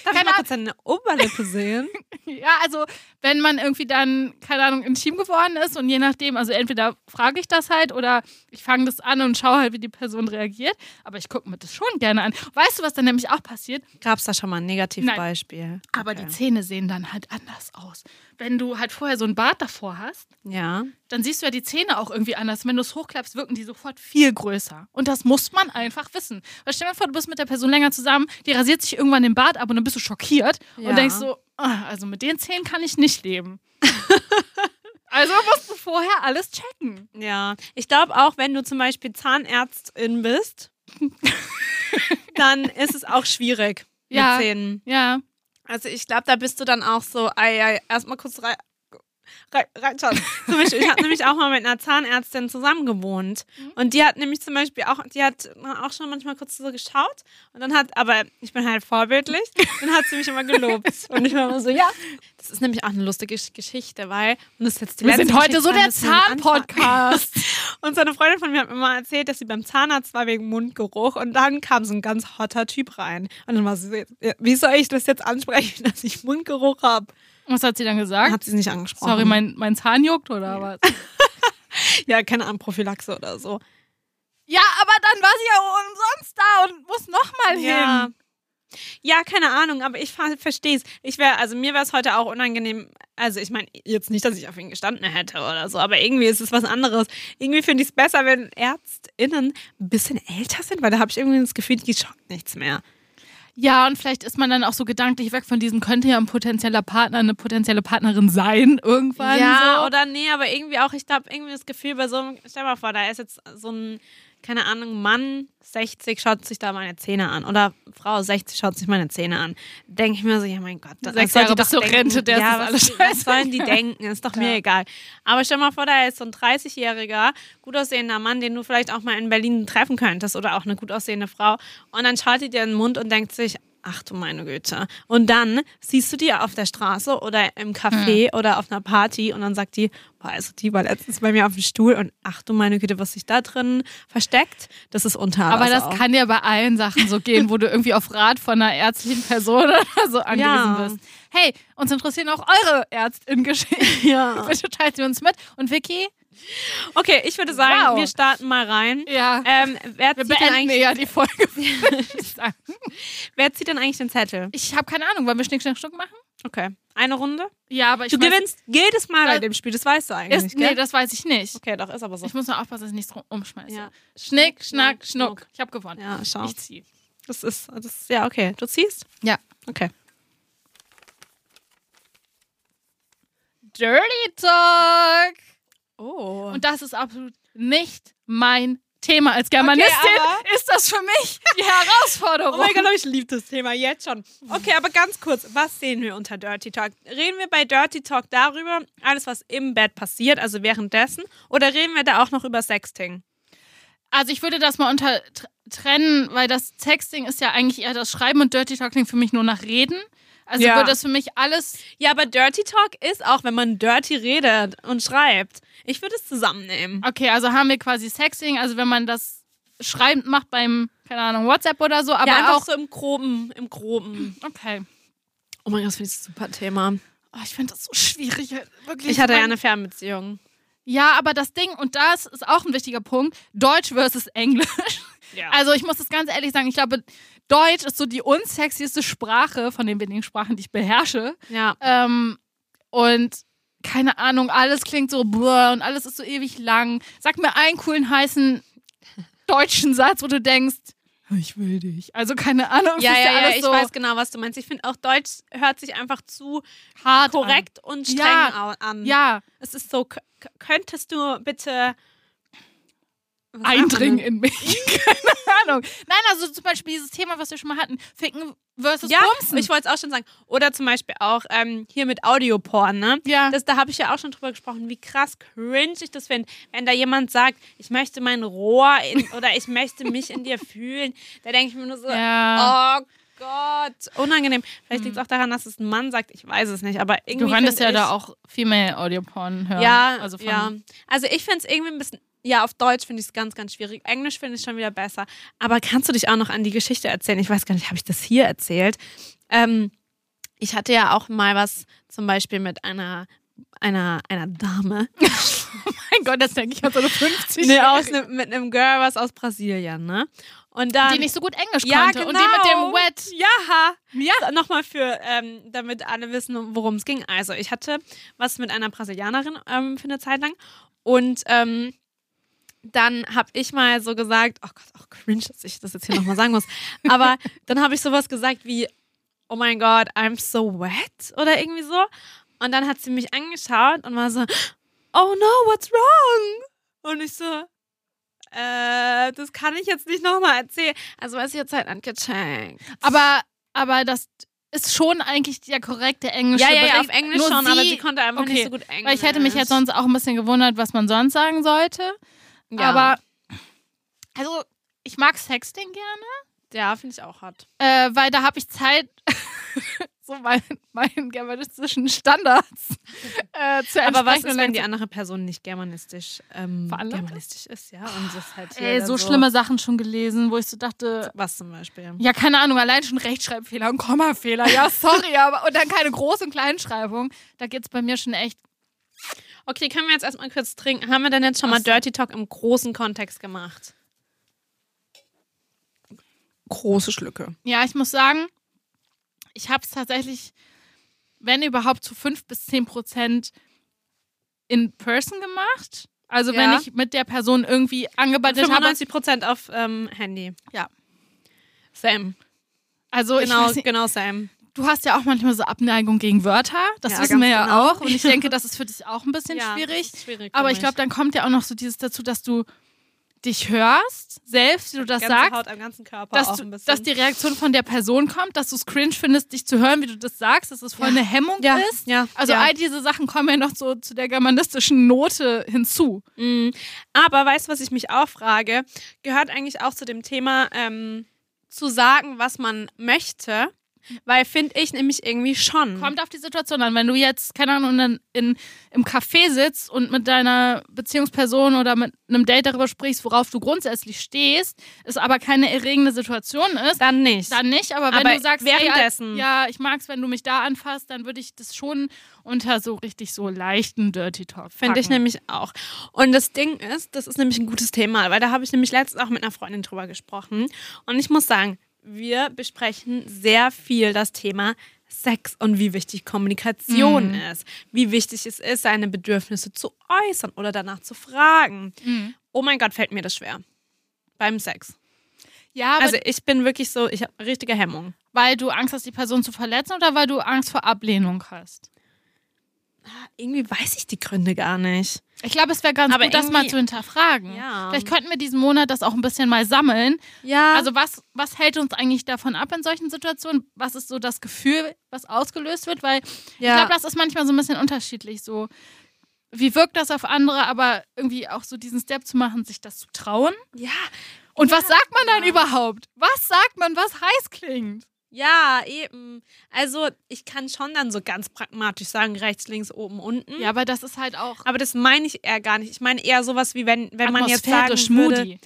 S2: Darf ich mal kurz deine Oberlippe sehen?
S3: ja, also, wenn man irgendwie dann, keine Ahnung, intim geworden ist und je nachdem, also entweder frage ich das halt oder ich fange das an und schaue halt, wie die Person reagiert. Aber ich gucke mir das schon gerne an. Weißt du, was dann nämlich auch passiert?
S2: Gab es da schon mal ein Negativbeispiel?
S3: Aber
S2: Okay.
S3: die Zähne sehen dann halt anders aus. Wenn du halt vorher so ein Bart davor hast,
S2: Ja.
S3: dann siehst du ja die Zähne auch irgendwie anders. Wenn du es hochklappst, wirken die sofort viel größer. Und das muss man einfach wissen. Weil stell dir vor, du bist mit der Person länger zusammen, die rasiert sich irgendwann den Bart ab und dann bist du schockiert
S2: Ja.
S3: und denkst so, also mit den Zähnen kann ich nicht leben. also musst du vorher alles checken.
S2: Ja. Ich glaube auch, wenn du zum Beispiel Zahnärztin bist, dann ist es auch schwierig
S3: Ja.
S2: mit Zähnen.
S3: Ja.
S2: Also ich glaube, da bist du dann auch so, ei, ei, erstmal kurz reinschauen. Zum Beispiel, ich habe nämlich auch mal mit einer Zahnärztin zusammen gewohnt. Und die hat nämlich zum Beispiel auch, die hat auch schon manchmal kurz so geschaut. Und dann hat, aber ich bin halt vorbildlich, dann hat sie mich immer gelobt. Und ich war immer so, ja. Das ist nämlich auch eine lustige Gesch- Geschichte, weil, und das ist jetzt die
S3: Wir sind heute
S2: Geschichte,
S3: so der. Zahn-Podcast.
S2: Und so eine Freundin von mir hat mir mal erzählt, dass sie beim Zahnarzt war wegen Mundgeruch und dann kam so ein ganz hotter Typ rein. Und dann war sie so, wie soll ich das jetzt ansprechen, dass ich Mundgeruch habe?
S3: Was hat sie dann gesagt?
S2: Hat sie nicht angesprochen.
S3: Sorry, mein, mein Zahn juckt oder was?
S2: Ja, keine Ahnung, Prophylaxe oder so.
S3: Ja, aber dann war sie ja umsonst da und muss nochmal
S2: Ja.
S3: hin.
S2: Ja, keine Ahnung, aber ich verstehe es. Ich wäre, also mir wäre es heute auch unangenehm. Also ich meine, jetzt nicht, dass ich auf ihn gestanden hätte oder so, aber irgendwie ist es was anderes. Irgendwie finde ich es besser, wenn ÄrztInnen ein bisschen älter sind, weil da habe ich irgendwie das Gefühl, die schockt nichts mehr.
S3: Ja, und vielleicht ist man dann auch so gedanklich weg von diesem, könnte ja ein potenzieller Partner, eine potenzielle Partnerin sein irgendwann.
S2: Ja,
S3: so.
S2: oder nee, aber irgendwie auch, ich glaube, irgendwie das Gefühl bei so einem, stell mal vor, da ist jetzt so ein, keine Ahnung, Mann, 60, schaut sich da meine Zähne an. Oder Frau, 60, schaut sich meine Zähne an. Denke ich mir so, ja mein Gott. das
S3: Sechs Jahre
S2: doch
S3: bis zur. Rente, der ist
S2: ja,
S3: das
S2: was,
S3: alles
S2: was
S3: scheiße.
S2: sollen die denken? Ist doch mir
S3: Ja.
S2: egal. Aber stell mal vor, da ist so ein 30-jähriger, gut aussehender Mann, den du vielleicht auch mal in Berlin treffen könntest. Oder auch eine gut aussehende Frau. Und dann schaut die dir in den Mund und denkt sich, Ach du meine Güte. Und dann siehst du die auf der Straße oder im Café
S3: Hm.
S2: oder auf einer Party und dann sagt die, boah, also die war letztens bei mir auf dem Stuhl und ach du meine Güte, was sich da drin versteckt, das ist unter.
S3: Aber das
S2: auch.
S3: kann ja bei allen Sachen so gehen, wo du irgendwie auf Rat von einer ärztlichen Person oder so angewiesen
S2: Ja.
S3: bist. Hey, uns interessieren auch eure Ärztin-Geschichten.
S2: Ja.
S3: Bitte teilt sie uns mit. Und Vicky?
S2: Okay, ich würde sagen,
S3: Wow.
S2: wir starten mal rein.
S3: Ja.
S2: Ähm, wer,
S3: wir
S2: zieht denn
S3: beenden
S2: eigentlich,
S3: ja die Folge.
S2: wer zieht denn eigentlich den Zettel?
S3: ich habe keine Ahnung. Wollen wir Schnick, Schnack, Schnuck machen?
S2: Okay. Eine Runde?
S3: Ja, aber ich
S2: Du
S3: weiß,
S2: gewinnst jedes Mal bei dem Spiel, das weißt du eigentlich,
S3: Ist,
S2: gell?
S3: nee, das weiß ich nicht.
S2: okay, doch, ist aber so.
S3: Ich muss nur aufpassen, dass ich nichts umschmeiße.
S2: Ja.
S3: Schnick, Schnack,
S2: Schnuck.
S3: Schnuck. Ich habe gewonnen.
S2: Ja, schau.
S3: Ich ziehe.
S2: Das ist, das ist, ja, okay. Du ziehst?
S3: Ja.
S2: Okay.
S3: Dirty Talk.
S2: Oh.
S3: Und das ist absolut nicht mein Thema. Als Germanistin
S2: aber-
S3: ist das für mich die Herausforderung.
S2: Oh mein Gott, ich liebe das Thema jetzt schon. Okay, aber ganz kurz, was sehen wir unter Dirty Talk? Reden wir bei Dirty Talk darüber, alles, was im Bett passiert, also währenddessen, oder reden wir da auch noch über Sexting?
S3: Also ich würde das mal unter tr- trennen, weil das Texting ist ja eigentlich eher das Schreiben und Dirty Talk klingt für mich nur nach Reden. Also
S2: Ja.
S3: würde das für mich alles.
S2: Ja, aber Dirty Talk ist auch, wenn man dirty redet und schreibt. Ich würde es zusammennehmen.
S3: Okay, also haben wir quasi Sexting, also wenn man das schreibend macht beim, keine Ahnung, WhatsApp oder so, aber
S2: ja, einfach
S3: auch.
S2: so im Groben, im Groben.
S3: Okay.
S2: Oh mein Gott, das finde ich ein super Thema.
S3: Oh, ich finde das so schwierig. Wirklich.
S2: Ich hatte ja eine Fernbeziehung.
S3: Ja, aber das Ding, und das ist auch ein wichtiger Punkt, Deutsch versus Englisch.
S2: Ja.
S3: Also ich muss das ganz ehrlich sagen, ich glaube, Deutsch ist so die unsexieste Sprache von den wenigen Sprachen, die ich beherrsche.
S2: ja.
S3: Ähm, und keine Ahnung, alles klingt so blur und alles ist so ewig lang. Sag mir einen coolen, heißen deutschen Satz, wo du denkst, ich will dich. Also keine Ahnung,
S2: Ja,
S3: ist
S2: ja, ja,
S3: alles
S2: ich
S3: so
S2: weiß genau, was du meinst. Ich finde auch Deutsch hört sich einfach zu
S3: hart
S2: korrekt und streng
S3: Ja.
S2: an.
S3: An. Ja,
S2: Es ist so, könntest du bitte
S3: eindringen in mich. keine Ahnung. Nein, also zum Beispiel dieses Thema, was wir schon mal hatten, Ficken versus
S2: Ja,
S3: Bumsen.
S2: ich wollte es auch schon sagen. Oder zum Beispiel auch ähm, hier mit Audioporn, ne?
S3: ja.
S2: Das, da habe ich ja auch schon drüber gesprochen, wie krass cringe ich das finde, wenn da jemand sagt, ich möchte mein Rohr in, oder ich möchte mich in dir fühlen. Da denke ich mir nur so,
S3: ja.
S2: oh Gott, unangenehm. Vielleicht liegt es auch daran, dass es ein Mann sagt, ich weiß es nicht, aber irgendwie.
S3: du könntest ja da auch Female Audioporn hören.
S2: Ja,
S3: also von,
S2: ja. Also ich finde es irgendwie ein bisschen. Ja, auf Deutsch finde ich es ganz, ganz schwierig. Englisch finde ich schon wieder besser. Aber kannst du dich auch noch an die Geschichte erzählen? Ich weiß gar nicht, habe ich das hier erzählt? Ähm, ich hatte ja auch mal was zum Beispiel mit einer, einer, einer Dame.
S3: Mein Gott, das denke ich an so eine 50
S2: Nee, aus ne, mit einem Girl was aus Brasilien, ne? Und dann.
S3: die nicht so gut Englisch
S2: ja,
S3: konnte.
S2: genau.
S3: Und die mit dem Wet.
S2: Ja.
S3: Ja.
S2: Nochmal für, ähm, damit alle wissen, worum es ging. Also, ich hatte was mit einer Brasilianerin ähm, für eine Zeit lang. Und ähm, dann habe ich mal so gesagt, oh Gott, auch cringe, dass ich das jetzt hier nochmal sagen muss. Aber dann habe ich sowas gesagt wie, oh mein Gott, I'm so wet oder irgendwie so. Und dann hat sie mich angeschaut und war so, oh no, what's wrong? Und ich so, äh, das kann ich jetzt nicht nochmal erzählen. Also war sie jetzt halt angecheckt.
S3: Aber, aber das ist schon eigentlich der korrekte englische
S2: Ja, ja, ja, auf Englisch
S3: Nur
S2: schon,
S3: sie,
S2: aber sie konnte einfach
S3: okay.
S2: nicht so gut Englisch.
S3: Weil ich hätte mich jetzt sonst auch ein bisschen gewundert, was man sonst sagen sollte.
S2: Ja.
S3: Aber, also, ich mag Sexting gerne,
S2: ja, finde ich auch hot.
S3: äh, weil da habe ich Zeit, so meinen, meinen germanistischen Standards äh, zu
S2: Aber was ist, wenn die andere Person nicht germanistisch, ähm, germanistisch ist, ja? Und das halt hier
S3: Ey,
S2: dann
S3: so schlimme Sachen schon gelesen, wo ich so dachte,
S2: Was zum Beispiel?
S3: ja, keine Ahnung, allein schon Rechtschreibfehler und Kommafehler, ja, sorry, aber und dann keine Groß- und Kleinschreibung. Da geht's bei mir schon echt.
S2: Okay, können wir jetzt erstmal kurz trinken? Haben wir denn jetzt schon mal. Dirty Talk im großen Kontext gemacht? Große Schlücke.
S3: Ja, ich muss sagen, ich habe es tatsächlich, wenn überhaupt, zu 5 bis 10 Prozent in person gemacht. Also
S2: Ja.
S3: wenn ich mit der Person irgendwie angebandelt habe.
S2: 95 Prozent auf ähm, Handy.
S3: Ja.
S2: Same.
S3: Also
S2: Genau,
S3: nicht,
S2: genau same.
S3: Du hast ja auch manchmal so Abneigung gegen Wörter. Das
S2: Ja,
S3: wissen wir ja
S2: genau.
S3: auch. Und ich denke, das ist für dich auch ein bisschen
S2: Ja,
S3: schwierig.
S2: schwierig
S3: Aber ich glaube, dann kommt ja auch noch so dieses dazu, dass du dich hörst, selbst, wie du das
S2: ganze
S3: sagst.
S2: Haut am ganzen Körper
S3: dass, du, dass die Reaktion von der Person kommt, dass du es cringe findest, dich zu hören, wie du das sagst, dass es voll
S2: Ja.
S3: eine Hemmung
S2: ja,
S3: ist.
S2: ja,
S3: Also all diese Sachen kommen ja noch so zu der germanistischen Note hinzu.
S2: Mm. Aber weißt du, was ich mich auch frage? Gehört eigentlich auch zu dem Thema, ähm, zu sagen, was man möchte. Weil finde ich nämlich irgendwie schon.
S3: Kommt auf die Situation an. Wenn du jetzt, keine Ahnung, in, in, im Café sitzt und mit deiner Beziehungsperson oder mit einem Date darüber sprichst, worauf du grundsätzlich stehst, es aber keine erregende Situation ist,
S2: Dann nicht.
S3: dann nicht. Aber wenn
S2: Aber
S3: du sagst,
S2: währenddessen.
S3: Ey, ja, ich mag es, wenn du mich da anfasst, dann würde ich das schon unter so richtig so leichten Dirty Talk
S2: Finde ich nämlich auch. Und das Ding ist, das ist nämlich ein gutes Thema, weil da habe ich nämlich letztens auch mit einer Freundin drüber gesprochen. Und ich muss sagen, wir besprechen sehr viel das Thema Sex und wie wichtig Kommunikation
S3: Mhm.
S2: ist. Wie wichtig es ist, seine Bedürfnisse zu äußern oder danach zu fragen.
S3: Mhm.
S2: Oh mein Gott, fällt mir das schwer. Beim Sex.
S3: Ja,
S2: Also ich bin wirklich so, ich habe richtige Hemmung.
S3: weil du Angst hast, die Person zu verletzen oder weil du Angst vor Ablehnung hast?
S2: Irgendwie weiß ich die Gründe gar nicht.
S3: Ich glaube, es wäre ganz
S2: Aber
S3: gut, das mal zu hinterfragen.
S2: Ja.
S3: Vielleicht könnten wir diesen Monat das auch ein bisschen mal sammeln.
S2: Ja,
S3: Also was, was hält uns eigentlich davon ab in solchen Situationen? Was ist so das Gefühl, was ausgelöst wird? Weil ich
S2: ja.
S3: glaube, das ist manchmal so ein bisschen unterschiedlich. So, wie wirkt das auf andere, aber irgendwie auch so diesen Step zu machen, sich das zu trauen.
S2: ja,
S3: Und was sagt man dann
S2: ja.
S3: überhaupt? Was sagt man, was heiß klingt?
S2: Ja, eben. Also ich kann schon dann so ganz pragmatisch sagen, rechts, links, oben, unten.
S3: Ja, aber das ist halt auch
S2: Aber das meine ich eher gar nicht. Ich meine eher sowas wie wenn, wenn man jetzt sagen
S3: atmosphärisch
S2: würde,
S3: moody.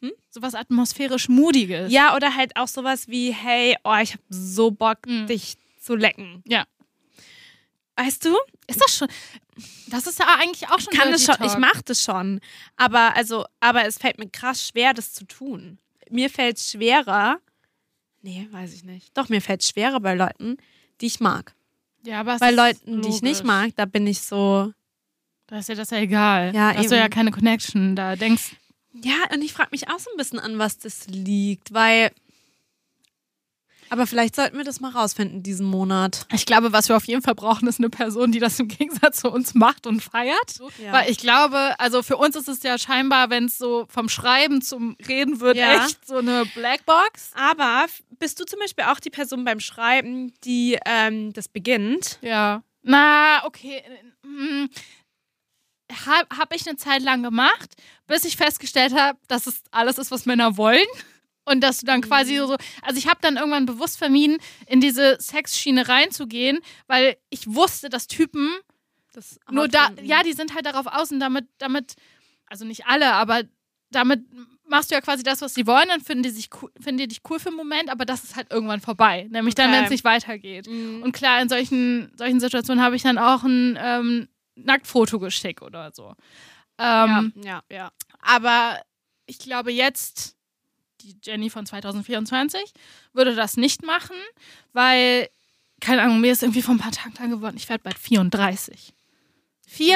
S3: Hm? Sowas atmosphärisch Moodiges.
S2: Ja, oder halt auch sowas wie, hey, oh, ich habe so Bock,
S3: Mhm.
S2: dich zu lecken.
S3: Ja.
S2: weißt du,
S3: Ist das schon. Das ist ja eigentlich auch schon
S2: kann
S3: Dirty
S2: das schon, ich mache das schon. Aber also, aber es fällt mir krass schwer, das zu tun. Mir fällt es schwerer. Nee, weiß ich nicht. Doch, mir fällt es schwerer bei Leuten, die ich mag.
S3: Ja, aber
S2: Bei Leuten, die ich nicht mag, da bin ich so.
S3: Da ist ja das ja egal.
S2: Ja,
S3: da hast du ja keine Connection. Da denkst
S2: Ja, und ich frage mich auch so ein bisschen an, was das liegt, weil. Aber vielleicht sollten wir das mal rausfinden diesen Monat.
S3: ich glaube, was wir auf jeden Fall brauchen, ist eine Person, die das im Gegensatz zu uns macht und feiert.
S2: Ja.
S3: Weil ich glaube, also für uns ist es ja scheinbar, wenn es so vom Schreiben zum Reden wird,
S2: Ja.
S3: echt so eine Blackbox.
S2: Aber bist du zum Beispiel auch die Person beim Schreiben, die ähm, das beginnt?
S3: Ja. Na, okay. Hm. Habe hab ich eine Zeit lang gemacht, bis ich festgestellt habe, dass es alles ist, was Männer wollen. Und dass du dann quasi so, also ich habe dann irgendwann bewusst vermieden, in diese Sexschiene reinzugehen, weil ich wusste, dass Typen
S2: Das
S3: nur da, ja, die sind halt darauf aus und damit, damit, also nicht alle, aber damit machst du ja quasi das, was sie wollen, dann finden die, sich finden die dich cool für einen Moment, aber das ist halt irgendwann vorbei. Nämlich dann,
S2: Okay.
S3: wenn es nicht weitergeht.
S2: Mhm.
S3: Und klar, in solchen, solchen Situationen habe ich dann auch ein ähm, Nacktfoto geschickt oder so. Ähm,
S2: ja, ja.
S3: Aber ich glaube jetzt, die Jenny von 2024 würde das nicht machen, weil, keine Ahnung, mir ist irgendwie vor ein paar Tagen klar geworden, ich werde bald 34.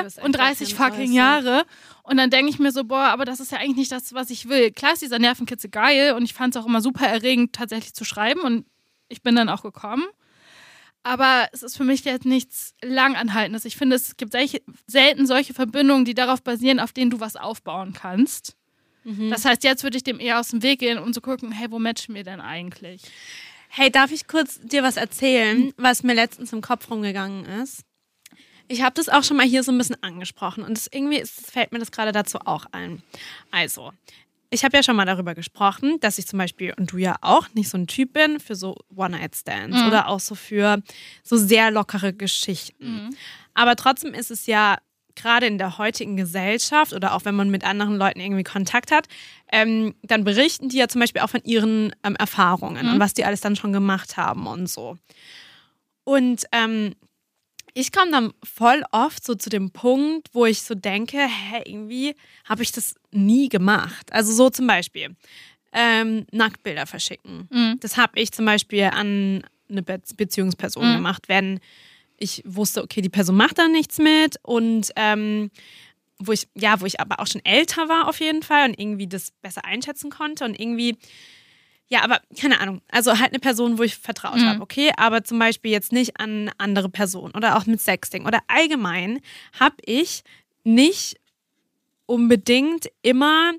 S2: bist echt bald
S3: 34 fucking
S2: 34.
S3: Jahre. Und dann denke ich mir so, boah, aber das ist ja eigentlich nicht das, was ich will. Klar ist dieser Nervenkitzel geil und ich fand es auch immer super erregend, tatsächlich zu schreiben und ich bin dann auch gekommen. Aber es ist für mich jetzt nichts Langanhaltendes. Ich finde, es gibt selten solche Verbindungen, die darauf basieren, auf denen du was aufbauen kannst.
S2: Mhm.
S3: Das heißt, jetzt würde ich dem eher aus dem Weg gehen, um zu gucken, hey, wo matchen wir denn eigentlich?
S2: Hey, darf ich kurz dir was erzählen, was mir letztens im Kopf rumgegangen ist? Ich habe das auch schon mal hier so ein bisschen angesprochen und das irgendwie ist, fällt mir das gerade dazu auch ein. Also, ich habe ja schon mal darüber gesprochen, dass ich zum Beispiel, und du ja auch, nicht so ein Typ bin für so One-Night-Stands oder auch so für so sehr lockere Geschichten. Aber trotzdem ist es ja gerade in der heutigen Gesellschaft oder auch wenn man mit anderen Leuten irgendwie Kontakt hat, ähm, dann berichten die ja zum Beispiel auch von ihren ähm, Erfahrungen und was die alles dann schon gemacht haben und so. Und ähm, ich komme dann voll oft so zu dem Punkt, wo ich so denke, hä, irgendwie habe ich das nie gemacht. Also so zum Beispiel ähm, Nacktbilder verschicken.
S3: Mhm.
S2: Das habe ich zum Beispiel an eine Be Beziehungsperson
S3: Mhm.
S2: gemacht, wenn ich wusste, okay, die Person macht da nichts mit und ähm, wo ich, ja, wo ich aber auch schon älter war auf jeden Fall und irgendwie das besser einschätzen konnte und irgendwie, ja, aber keine Ahnung, also halt eine Person, wo ich vertraut
S3: Mhm.
S2: habe, okay, aber zum Beispiel jetzt nicht an andere Personen oder auch mit Sexting oder allgemein habe ich nicht unbedingt immer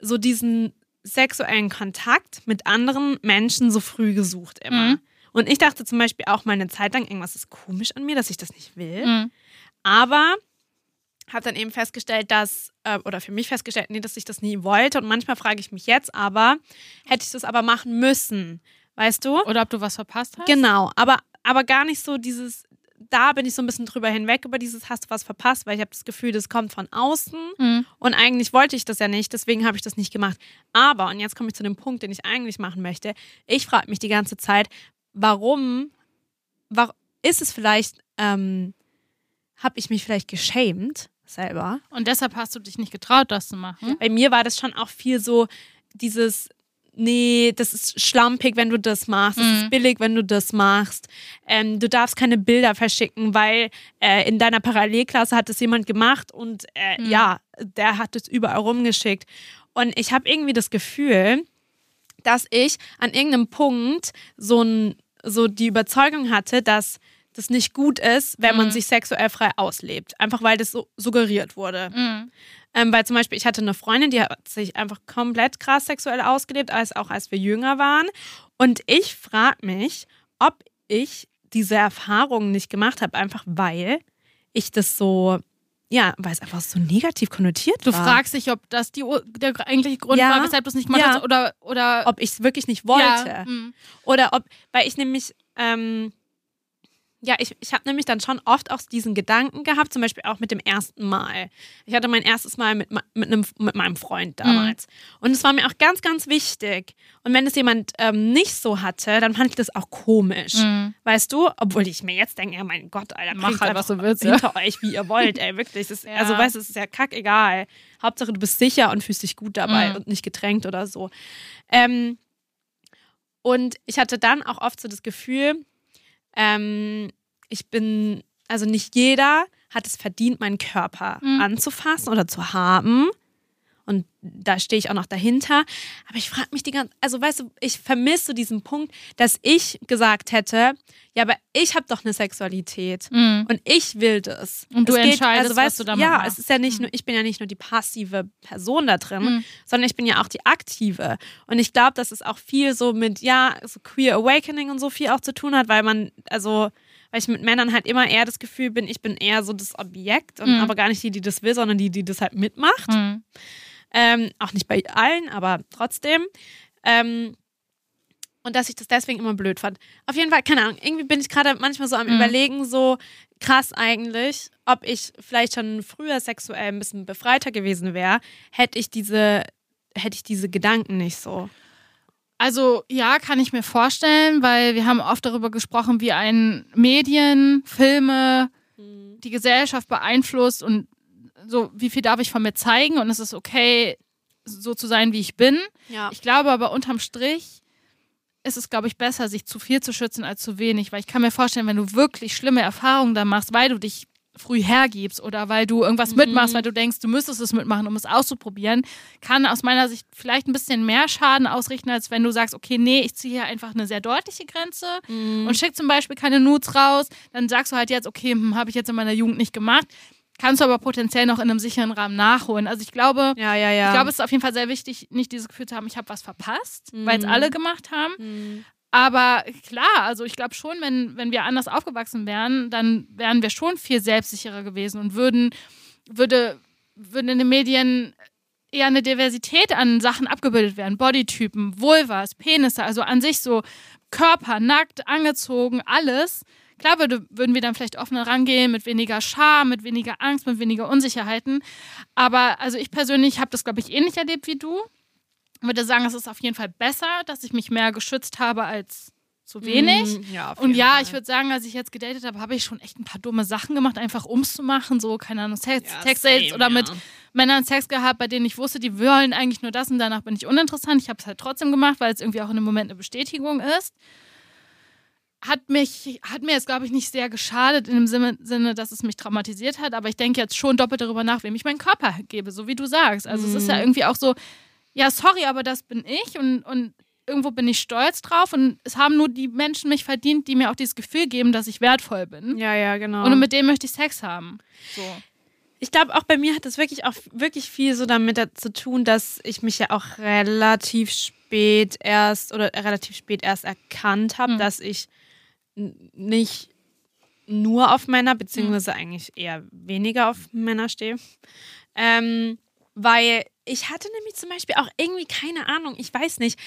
S2: so diesen sexuellen Kontakt mit anderen Menschen so früh gesucht immer.
S3: Mhm.
S2: Und ich dachte zum Beispiel auch mal eine Zeit lang, irgendwas ist komisch an mir, dass ich das nicht will.
S3: Mhm.
S2: Aber habe dann eben festgestellt, dass, äh, oder für mich festgestellt, nee, dass ich das nie wollte. Und manchmal frage ich mich jetzt aber, hätte ich das aber machen müssen? Weißt du?
S3: Oder ob du was verpasst hast?
S2: Genau, aber, aber gar nicht so dieses, da bin ich so ein bisschen drüber hinweg über dieses, hast du was verpasst, weil ich habe das Gefühl, das kommt von außen
S3: Mhm.
S2: und eigentlich wollte ich das ja nicht, deswegen habe ich das nicht gemacht. Aber, und jetzt komme ich zu dem Punkt, den ich eigentlich machen möchte, ich frage mich die ganze Zeit, warum, warum ist es vielleicht, ähm, habe ich mich vielleicht geschämt selber?
S3: Und deshalb hast du dich nicht getraut, das zu machen.
S2: Bei mir war das schon auch viel so dieses, nee, das ist schlampig, wenn du das machst, das
S3: Mhm.
S2: ist billig, wenn du das machst. Ähm, du darfst keine Bilder verschicken, weil äh, in deiner Parallelklasse hat das jemand gemacht und äh,
S3: Mhm.
S2: ja, der hat es überall rumgeschickt. Und ich habe irgendwie das Gefühl, dass ich an irgendeinem Punkt so, ein, so die Überzeugung hatte, dass das nicht gut ist, wenn man
S3: Mhm.
S2: sich sexuell frei auslebt. Einfach weil das so suggeriert wurde.
S3: Mhm.
S2: Ähm, weil zum Beispiel, ich hatte eine Freundin, die hat sich einfach komplett krass sexuell ausgelebt, als auch als wir jünger waren. Und ich frage mich, ob ich diese Erfahrungen nicht gemacht habe, einfach weil ich das so, ja, weil es einfach so negativ konnotiert
S3: Du
S2: war.
S3: fragst dich, ob das die, der eigentliche Grund
S2: Ja.
S3: war, weshalb du es nicht gemacht
S2: Ja.
S3: hast oder, oder
S2: ob ich es wirklich nicht wollte.
S3: Ja. Mhm.
S2: Oder ob, weil ich nämlich, ähm, Ja, ich, ich habe nämlich dann schon oft auch diesen Gedanken gehabt, zum Beispiel auch mit dem ersten Mal. Ich hatte mein erstes Mal mit, mit, einem, mit meinem Freund damals. Und es war mir auch ganz, ganz wichtig. Und wenn es jemand ähm, nicht so hatte, dann fand ich das auch komisch. Weißt du? Obwohl ich mir jetzt denke, ja, mein Gott, Alter,
S3: Mach halt, was du willst, ja.
S2: Hinter euch, wie ihr wollt, ey, wirklich. Ist,
S3: Ja.
S2: Also, weißt du, es ist ja kackegal. Hauptsache, du bist sicher und fühlst dich gut dabei
S3: Mhm.
S2: und nicht gedrängt oder so. Ähm, und ich hatte dann auch oft so das Gefühl, ähm, ich bin, also nicht jeder hat es verdient, meinen Körper
S3: Mhm.
S2: anzufassen oder zu haben. Und da stehe ich auch noch dahinter. Aber ich frage mich die ganze, also weißt du, ich vermisse so diesen Punkt, dass ich gesagt hätte, ja, aber ich habe doch eine Sexualität
S3: Mhm.
S2: und ich will das.
S3: Und du
S2: Es also
S3: entscheidest, was
S2: weißt
S3: du damit
S2: Ja,
S3: machst.
S2: es ist ja nicht nur, ich bin ja nicht nur die passive Person da drin,
S3: Mhm.
S2: sondern ich bin ja auch die aktive. Und ich glaube, dass es auch viel so mit, ja, so Queer Awakening und so viel auch zu tun hat, weil man, also, weil ich mit Männern halt immer eher das Gefühl bin, ich bin eher so das Objekt und
S3: Mhm.
S2: aber gar nicht die, die das will, sondern die, die das halt mitmacht.
S3: Mhm.
S2: Ähm, auch nicht bei allen, aber trotzdem. Ähm, und dass ich das deswegen immer blöd fand. Auf jeden Fall, keine Ahnung, irgendwie bin ich gerade manchmal so am
S3: Mhm.
S2: Überlegen, so krass eigentlich, ob ich vielleicht schon früher sexuell ein bisschen befreiter gewesen wäre, hätte ich diese, hätte ich diese Gedanken nicht so.
S3: Also ja, kann ich mir vorstellen, weil wir haben oft darüber gesprochen, wie ein Medien, Filme die Gesellschaft beeinflusst und so, wie viel darf ich von mir zeigen und es ist okay, so zu sein, wie ich bin.
S2: Ja.
S3: Ich glaube aber unterm Strich ist es, glaube ich, besser, sich zu viel zu schützen als zu wenig, weil ich kann mir vorstellen, wenn du wirklich schlimme Erfahrungen da machst, weil du dich früh hergibst oder weil du irgendwas mitmachst, weil du denkst, du müsstest es mitmachen, um es auszuprobieren, kann aus meiner Sicht vielleicht ein bisschen mehr Schaden ausrichten, als wenn du sagst, okay, nee, ich ziehe hier einfach eine sehr deutliche Grenze und schick zum Beispiel keine Nudes raus, dann sagst du halt jetzt, okay, hm, habe ich jetzt in meiner Jugend nicht gemacht, kannst du aber potenziell noch in einem sicheren Rahmen nachholen. Also ich glaube,
S2: Ja, ja, ja.
S3: ich glaube, es ist auf jeden Fall sehr wichtig, nicht dieses Gefühl zu haben, ich habe was verpasst, weil es
S2: Mhm.
S3: alle gemacht haben.
S2: Mhm.
S3: Aber klar, also ich glaube schon, wenn, wenn wir anders aufgewachsen wären, dann wären wir schon viel selbstsicherer gewesen und würden, würde, würden in den Medien eher eine Diversität an Sachen abgebildet werden. Bodytypen, Vulvas, Penisse, also an sich so Körper, nackt, angezogen, alles. Klar würde, würden wir dann vielleicht offener rangehen, mit weniger Scham, mit weniger Angst, mit weniger Unsicherheiten. Aber also ich persönlich habe das, glaube ich, ähnlich erlebt wie du. Würde sagen, es ist auf jeden Fall besser, dass ich mich mehr geschützt habe als zu wenig.
S2: Mhm. Ja,
S3: Und ja,
S2: Fall.
S3: ich würde sagen, als ich jetzt gedatet habe, habe ich schon echt ein paar dumme Sachen gemacht, einfach ums zu machen. So, keine Ahnung, Sex,
S2: Ja,
S3: Sexdates
S2: same,
S3: oder mit
S2: ja.
S3: Männern Sex gehabt, bei denen ich wusste, die wollen eigentlich nur das und danach bin ich uninteressant. Ich habe es halt trotzdem gemacht, weil es irgendwie auch in dem Moment eine Bestätigung ist. Hat mich, hat mir jetzt, glaube ich, nicht sehr geschadet in dem Sinne, dass es mich traumatisiert hat, aber ich denke jetzt schon doppelt darüber nach, wem ich meinen Körper gebe, so wie du sagst. Also es ist ja
S2: Mhm.
S3: irgendwie auch so, ja, sorry, aber das bin ich und, und irgendwo bin ich stolz drauf und es haben nur die Menschen mich verdient, die mir auch dieses Gefühl geben, dass ich wertvoll bin.
S2: Ja, ja, genau.
S3: Und mit denen möchte ich Sex haben. So.
S2: Ich glaube, auch bei mir hat das wirklich auch wirklich viel so damit zu tun, dass ich mich ja auch relativ spät erst oder relativ spät erst erkannt habe,
S3: Hm.
S2: dass ich nicht nur auf Männer, beziehungsweise eigentlich eher weniger auf Männer stehe. Ähm, weil ich hatte nämlich zum Beispiel auch irgendwie keine Ahnung, ich weiß nicht.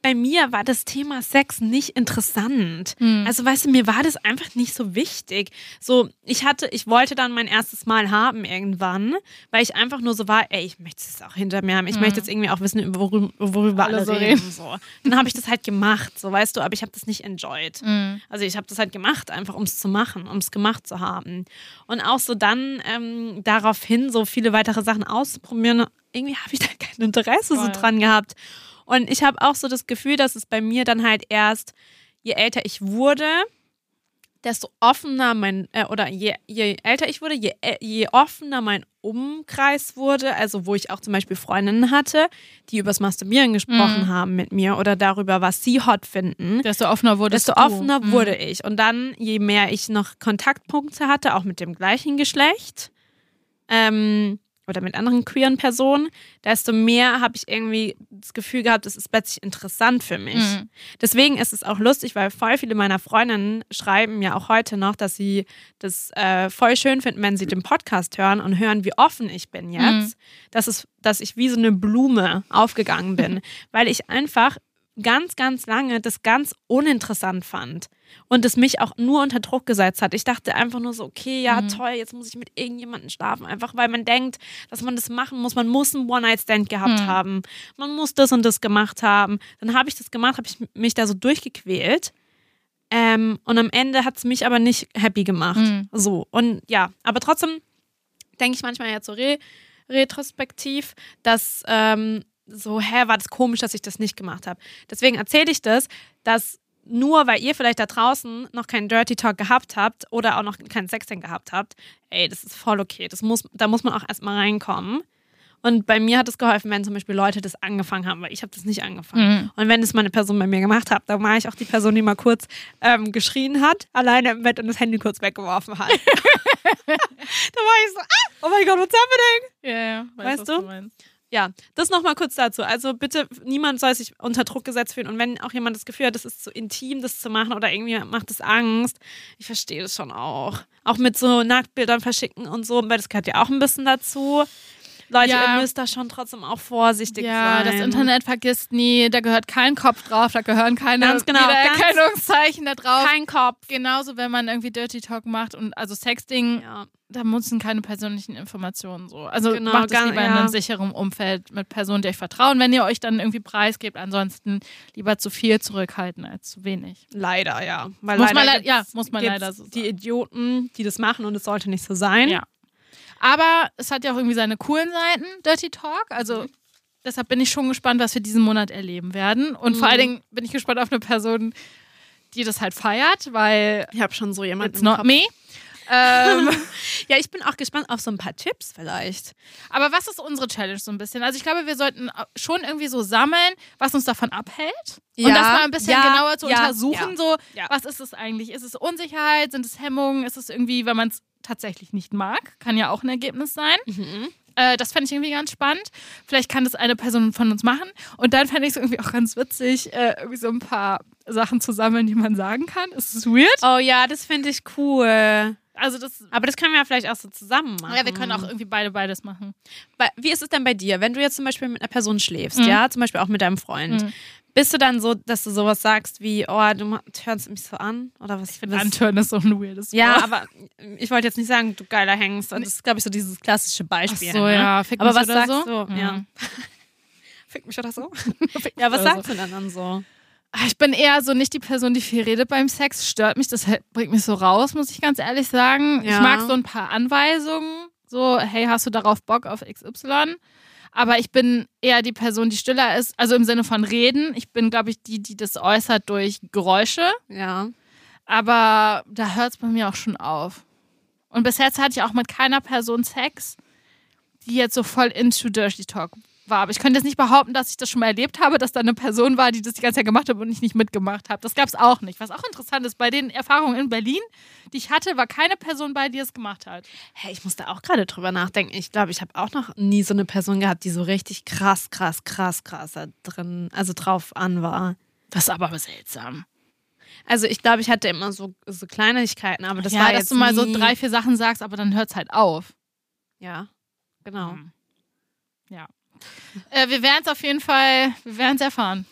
S2: Bei mir war das Thema Sex nicht interessant.
S3: Hm.
S2: Also, weißt du, mir war das einfach nicht so wichtig. So, ich hatte, ich wollte dann mein erstes Mal haben irgendwann, weil ich einfach nur so war, ey, ich möchte es auch hinter mir haben. Ich möchte jetzt irgendwie auch wissen, worüber, worüber
S3: Alle
S2: alle,
S3: so
S2: reden. So. Dann habe ich das halt gemacht, so weißt du, aber ich habe das nicht enjoyed.
S3: Mhm.
S2: Also ich habe das halt gemacht, einfach um es zu machen, um es gemacht zu haben. Und auch so dann ähm, daraufhin so viele weitere Sachen auszuprobieren, irgendwie habe ich da kein Interesse
S3: Voll.
S2: so dran gehabt. Und ich habe auch so das Gefühl, dass es bei mir dann halt erst, je älter ich wurde, desto offener mein, äh, oder je, je älter ich wurde, je, äh, je offener mein Umkreis wurde, also wo ich auch zum Beispiel Freundinnen hatte, die übers Masturbieren gesprochen
S3: Mhm.
S2: haben mit mir oder darüber, was sie hot finden,
S3: Desto offener wurdest
S2: desto
S3: du.
S2: offener
S3: Mhm.
S2: wurde ich. Und dann, je mehr ich noch Kontaktpunkte hatte, auch mit dem gleichen Geschlecht ähm, oder mit anderen queeren Personen, desto mehr habe ich irgendwie das Gefühl gehabt, es ist plötzlich interessant für mich.
S3: Mhm.
S2: Deswegen ist es auch lustig, weil voll viele meiner Freundinnen schreiben ja auch heute noch, dass sie das äh, voll schön finden, wenn sie den Podcast hören und hören, wie offen ich bin jetzt. Dass, es, dass ich wie so eine Blume aufgegangen bin, weil ich einfach ganz, ganz lange das ganz uninteressant fand. Und es mich auch nur unter Druck gesetzt hat. Ich dachte einfach nur so, okay, ja,
S3: Mhm.
S2: toll, jetzt muss ich mit irgendjemandem schlafen. Einfach weil man denkt, dass man das machen muss. Man muss einen One-Night-Stand gehabt
S3: Mhm.
S2: haben. Man muss das und das gemacht haben. Dann habe ich das gemacht, habe ich mich da so durchgequält. Ähm, und am Ende hat es mich aber nicht happy gemacht.
S3: Mhm.
S2: So. Und ja, aber trotzdem denke ich manchmal jetzt so re retrospektiv, dass ähm, so, hä, war das komisch, dass ich das nicht gemacht habe. Deswegen erzähle ich das, dass nur weil ihr vielleicht da draußen noch keinen Dirty Talk gehabt habt oder auch noch keinen Sexting gehabt habt, ey, das ist voll okay. Das muss, da muss man auch erstmal reinkommen. Und bei mir hat es geholfen, wenn zum Beispiel Leute das angefangen haben, weil ich habe das nicht angefangen.
S3: Mhm.
S2: Und wenn es mal eine Person bei mir gemacht hat, dann war ich auch die Person, die mal kurz ähm, geschrien hat, alleine im Bett und das Handy kurz weggeworfen hat. da war ich so, ah, oh mein Gott, what's happening?
S3: Ja, ja.
S2: Weißt
S3: was
S2: du? Ja, das nochmal kurz dazu. Also bitte, niemand soll sich unter Druck gesetzt fühlen. Und wenn auch jemand das Gefühl hat, das ist zu intim, das zu machen oder irgendwie macht es Angst, ich verstehe das schon auch. Auch mit so Nacktbildern verschicken und so, weil das gehört ja auch ein bisschen dazu. Leute,
S3: Ja.
S2: ihr müsst da schon trotzdem auch vorsichtig
S3: Ja,
S2: sein.
S3: das Internet vergisst nie, da gehört kein Kopf drauf, da gehören keine
S2: Ganz genau,
S3: Wiedererkennungszeichen da drauf.
S2: Kein Kopf.
S3: Genauso, wenn man irgendwie Dirty Talk macht und also Sexting,
S2: Ja.
S3: da müssen keine persönlichen Informationen so. Also
S2: Genau,
S3: macht es lieber in
S2: ja.
S3: einem sicheren Umfeld mit Personen, die euch vertrauen, wenn ihr euch dann irgendwie preisgebt. Ansonsten lieber zu viel zurückhalten als zu wenig.
S2: Leider, ja. Weil
S3: Muss
S2: leider
S3: man le- ja, muss man leider so
S2: Die
S3: sagen.
S2: Idioten, die das machen und es sollte nicht so sein.
S3: Ja. Aber es hat ja auch irgendwie seine coolen Seiten, Dirty Talk. Also deshalb bin ich schon gespannt, was wir diesen Monat erleben werden. Und vor
S2: Mhm.
S3: allen Dingen bin ich gespannt auf eine Person, die das halt feiert, weil
S2: Ich habe schon so jemanden
S3: it's not
S2: Kopf.
S3: me. ähm,
S2: Ja, ich bin auch gespannt auf so ein paar Tipps vielleicht.
S3: aber was ist unsere Challenge so ein bisschen? Also ich glaube, wir sollten schon irgendwie so sammeln, was uns davon abhält. und
S2: Ja,
S3: das mal ein bisschen
S2: ja,
S3: genauer zu
S2: ja,
S3: untersuchen. So, was ist es eigentlich? Ist es Unsicherheit? Sind es Hemmungen? Ist es irgendwie, wenn man es tatsächlich nicht mag? Kann ja auch ein Ergebnis sein. Äh, das fände ich irgendwie ganz spannend. Vielleicht kann das eine Person von uns machen. Und dann fände ich es irgendwie auch ganz witzig, äh, irgendwie so ein paar Sachen zu sammeln, die man sagen kann. Ist es weird?
S2: Oh ja, das finde ich cool.
S3: Also das.
S2: Aber das können wir ja vielleicht auch so zusammen machen.
S3: Ja, wir können auch irgendwie beide beides machen.
S2: Wie ist es denn bei dir, wenn du jetzt zum Beispiel mit einer Person schläfst,
S3: Mhm.
S2: ja, zum Beispiel auch mit deinem Freund?
S3: Mhm.
S2: Bist du dann so, dass du sowas sagst wie, oh, du hörst mich so an? Oder was? Ich finde
S3: Antören ist so ein weirdes
S2: Ja,
S3: Wort.
S2: aber ich wollte jetzt nicht sagen, du geiler Hengst. Das ist, glaube ich, so dieses klassische
S3: Ach
S2: Beispiel.
S3: so,
S2: ne?
S3: ja. Fick
S2: Aber
S3: mich
S2: was
S3: oder
S2: sagst
S3: so?
S2: du?
S3: Mhm.
S2: Ja. Fick mich oder so? ja, was sagst du denn dann so?
S3: Ah, Ich bin eher so nicht die Person, die viel redet beim Sex. Stört mich, das bringt mich so raus, muss ich ganz ehrlich sagen.
S2: Ja.
S3: Ich mag so ein paar Anweisungen. So, hey, hast du darauf Bock auf XY? Aber ich bin eher die Person, die stiller ist. Also im Sinne von reden. Ich bin, glaube ich, die, die das äußert durch Geräusche.
S2: Ja.
S3: Aber da hört es bei mir auch schon auf. Und bis jetzt hatte ich auch mit keiner Person Sex, die jetzt so voll into Dirty Talk war. Aber ich könnte jetzt nicht behaupten, dass ich das schon mal erlebt habe, dass da eine Person war, die das die ganze Zeit gemacht hat und ich nicht mitgemacht habe. Das gab es auch nicht. Was auch interessant ist, bei den Erfahrungen in Berlin, die ich hatte, war keine Person bei, die es gemacht hat.
S2: Hey, ich musste auch gerade drüber nachdenken. Ich glaube, ich habe auch noch nie so eine Person gehabt, die so richtig krass, krass, krass, krass da drin, also drauf an war.
S3: Das ist aber seltsam.
S2: Also ich glaube, ich hatte immer so, so Kleinigkeiten, aber das
S3: ja,
S2: war
S3: dass
S2: jetzt
S3: du mal so drei, vier Sachen sagst, aber dann hört es halt auf.
S2: Ja, genau.
S3: Hm. Ja. Äh, wir werden es auf jeden Fall, wir werden es erfahren.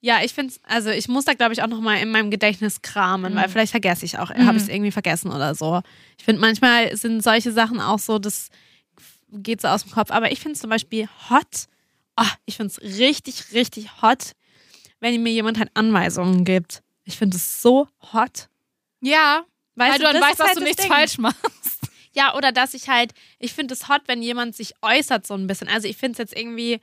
S2: Ja, ich finde also ich muss da, glaube ich, auch nochmal in meinem Gedächtnis kramen,
S3: Mhm.
S2: weil vielleicht vergesse ich auch,
S3: Mhm.
S2: habe ich es irgendwie vergessen oder so. Ich finde, manchmal sind solche Sachen auch so, das geht so aus dem Kopf. Aber ich finde es zum Beispiel hot. Oh, ich finde es richtig, richtig hot, wenn mir jemand halt Anweisungen gibt. Ich finde es so hot.
S3: Ja,
S2: Weißt
S3: weil du dann weißt, dass
S2: halt
S3: du nichts
S2: Ding.
S3: falsch machst.
S2: Ja, oder dass ich halt, ich finde es hot, wenn jemand sich äußert so ein bisschen. Also ich finde es jetzt irgendwie,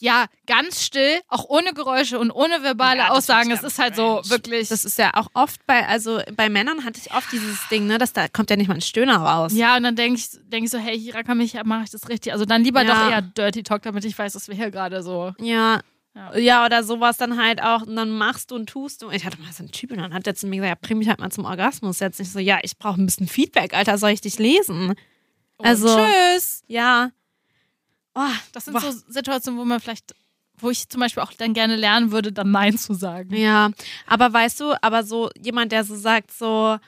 S3: Ja, ganz still, auch ohne Geräusche und ohne verbale
S2: Ja,
S3: Aussagen. Es ist halt so wirklich.
S2: das ist ja auch oft bei, also bei Männern hatte ich oft dieses Ding, ne, dass da kommt ja nicht mal ein Stöhner raus.
S3: ja, und dann denke ich, denk ich so, hey, Hira, kann mich, mache ich das richtig? Also dann lieber
S2: Ja.
S3: doch eher Dirty Talk, damit ich weiß, dass wir hier gerade so.
S2: Ja.
S3: Ja.
S2: Oder sowas dann halt auch, und dann machst du und tust du. Ich hatte mal so einen Typ und dann hat der zu mir gesagt, ja, bring mich halt mal zum Orgasmus. Jetzt nicht so, ja, ich brauche ein bisschen Feedback, Alter, soll ich dich lesen? Also-
S3: und tschüss.
S2: Ja. Oh,
S3: Das sind
S2: boah.
S3: so Situationen, wo man vielleicht, wo ich zum Beispiel auch dann gerne lernen würde, dann Nein zu sagen.
S2: Ja, aber weißt du, aber so jemand, der so sagt, so,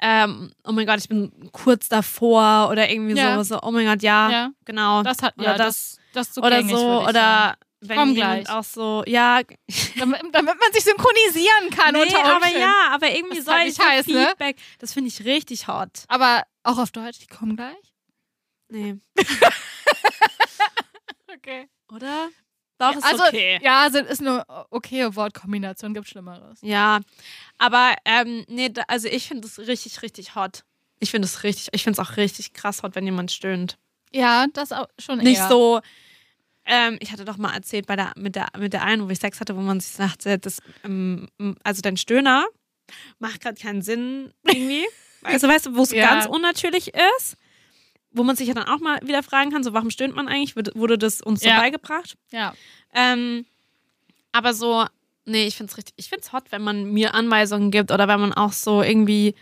S2: ähm, oh mein Gott, ich bin kurz davor oder irgendwie
S3: Ja.
S2: so, so, oh mein Gott, ja,
S3: Ja.
S2: genau.
S3: Das hat,
S2: Oder
S3: ja,
S2: das-
S3: das, das so
S2: oder so, oder. Wenn
S3: Komm
S2: jemand
S3: gleich.
S2: auch so, ja,
S3: Damit, damit man sich synchronisieren kann
S2: nee,
S3: unter
S2: aber
S3: Umständen.
S2: ja, aber irgendwie
S3: Das
S2: solche
S3: nicht heiß, ne?
S2: Feedback, das finde ich richtig hot.
S3: Aber auch auf Deutsch, die kommen gleich.
S2: Nee.
S3: Okay.
S2: Oder? Doch, ist
S3: also,
S2: okay.
S3: ja, also ist eine okaye Wortkombination, gibt Schlimmeres.
S2: Ja, aber ähm, nee, da, also ich finde es richtig, richtig hot. Ich finde es richtig, ich finde es auch richtig krass hot, wenn jemand stöhnt.
S3: Ja, das auch schon
S2: Nicht
S3: eher.
S2: so, ähm, ich hatte doch mal erzählt bei der, mit, der, mit der einen, wo ich Sex hatte, wo man sich sagte, das, ähm, also dein Stöhner macht gerade keinen Sinn irgendwie. Also weißt du, wo es
S3: Ja.
S2: ganz unnatürlich ist, wo man sich ja dann auch mal wieder fragen kann, so warum stöhnt man eigentlich? Wurde, das uns so
S3: Ja.
S2: beigebracht?
S3: Ja.
S2: Ähm, aber so, nee, ich find's richtig, ich find's hot, wenn man mir Anweisungen gibt oder wenn man auch so irgendwie,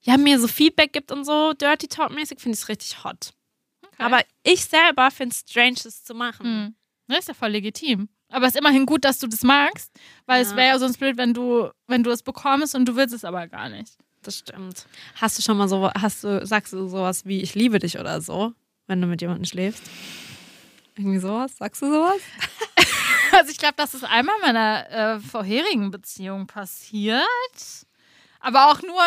S2: ja, mir so Feedback gibt und so, Dirty Talk-mäßig, finde ich es richtig hot. Aber ich selber finde es strange, das zu machen.
S3: Hm. Das ist ja voll legitim. Aber es ist immerhin gut, dass du das magst, weil es
S2: Ja.
S3: wäre ja sonst blöd, wenn du, wenn du es bekommst und du willst es aber gar nicht.
S2: Das stimmt. Hast du schon mal so, hast du, sagst du sowas wie ich liebe dich oder so, wenn du mit jemandem schläfst? Irgendwie sowas? Sagst du sowas?
S3: Also ich glaube, das ist einmal in meiner äh, vorherigen Beziehung passiert. Aber auch nur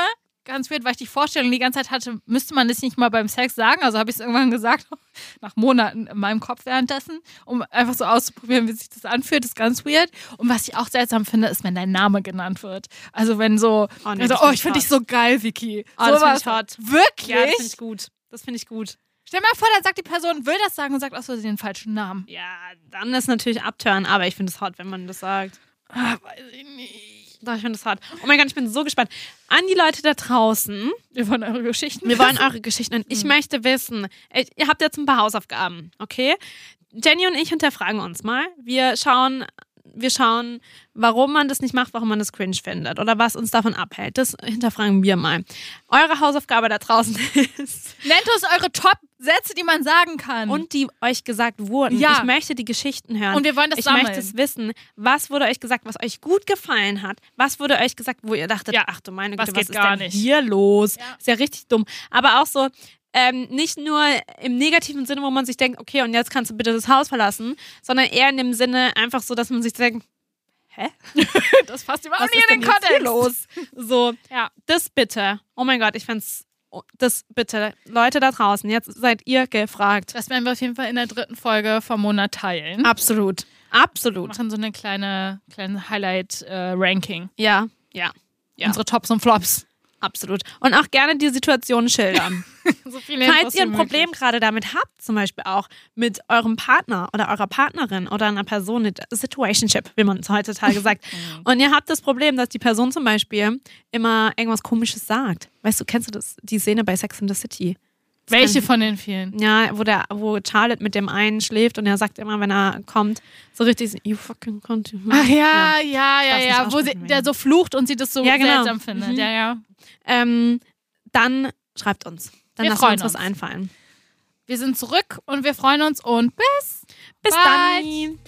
S3: ganz weird, weil ich die Vorstellung die ganze Zeit hatte, müsste man das nicht mal beim Sex sagen. Also habe ich es irgendwann gesagt, nach Monaten in meinem Kopf währenddessen, um einfach so auszuprobieren, wie sich das anfühlt. Das ist ganz weird. Und was ich auch seltsam finde, ist, wenn dein Name genannt wird. Also wenn so,
S2: Oh, nee,
S3: also,
S2: das
S3: oh, ich finde dich so geil, Vicky.
S2: Oh, das find
S3: Sowas.
S2: ich hot.
S3: Wirklich?
S2: Ja, das finde ich gut. Das finde ich gut.
S3: Stell dir mal vor, dann sagt die Person, will das sagen und sagt aus Versehen den falschen Namen.
S2: Ja, dann ist natürlich abtören, aber ich finde es hot, wenn man das sagt.
S3: Ah, weiß ich nicht.
S2: Doch, ich finde es hot. Oh mein Gott, ich bin so gespannt. An die Leute da draußen,
S3: Wir wollen eure Geschichten.
S2: wir wollen eure Geschichten hören. Ich möchte wissen, äh, ihr habt jetzt ein paar Hausaufgaben, okay? Jenny und ich hinterfragen uns mal. Wir schauen, wir schauen, warum man das nicht macht, warum man das cringe findet oder was uns davon abhält. Das hinterfragen wir mal. Eure Hausaufgabe da draußen ist
S3: Nennt uns eure Top-Sätze, die man sagen kann.
S2: und die euch gesagt wurden.
S3: Ja.
S2: Ich möchte die Geschichten hören.
S3: Und wir wollen das
S2: ich
S3: sammeln.
S2: möchte es wissen. Was wurde euch gesagt, was euch gut gefallen hat? Was wurde euch gesagt, wo ihr dachtet,
S3: Ja.
S2: ach du meine
S3: Was
S2: Güte, was
S3: geht
S2: ist
S3: gar
S2: denn
S3: nicht?
S2: hier los?
S3: Ja.
S2: Ist ja richtig dumm. Aber auch so, ähm, nicht nur im negativen Sinne, wo man sich denkt, okay, und jetzt kannst du bitte das Haus verlassen, sondern eher in dem Sinne einfach so, dass man sich denkt, hä?
S3: das passt überhaupt
S2: Was
S3: nicht
S2: ist
S3: in
S2: denn
S3: den Kontext.
S2: los? So,
S3: Ja.
S2: das bitte. Oh mein Gott, ich find's, oh, das bitte. Leute da draußen, jetzt seid ihr gefragt.
S3: Das werden wir auf jeden Fall in der dritten Folge vom Monat teilen.
S2: Absolut. Absolut.
S3: machen so eine kleine, kleine Highlight-Ranking.
S2: Ja, ja, ja.
S3: Unsere Tops und Flops.
S2: Absolut. Und auch gerne die Situation schildern.
S3: So viele
S2: Falls ihr ein Problem
S3: möglich.
S2: gerade damit habt, zum Beispiel auch mit eurem Partner oder eurer Partnerin oder einer Person, mit Situationship, wie man es heutzutage sagt. Und ihr habt das Problem, dass die Person zum Beispiel immer irgendwas Komisches sagt. Weißt du, kennst du das, die Szene bei Sex in the City?
S3: Welche von den vielen?
S2: Ja, wo, der, wo Charlotte mit dem einen schläft und er sagt immer, wenn er kommt, so richtig, you fucking cunt.
S3: Ach ja, ja, ja,
S2: nicht
S3: ja. Wo sie, der so flucht und sie das so
S2: Ja, genau.
S3: seltsam findet.
S2: Mhm.
S3: Ja, ja.
S2: Ähm, dann schreibt uns. Dann
S3: Wir
S2: lassen
S3: freuen
S2: uns was
S3: uns.
S2: einfallen.
S3: Wir sind zurück und wir freuen uns und bis
S2: Bis
S3: Bye.
S2: dann.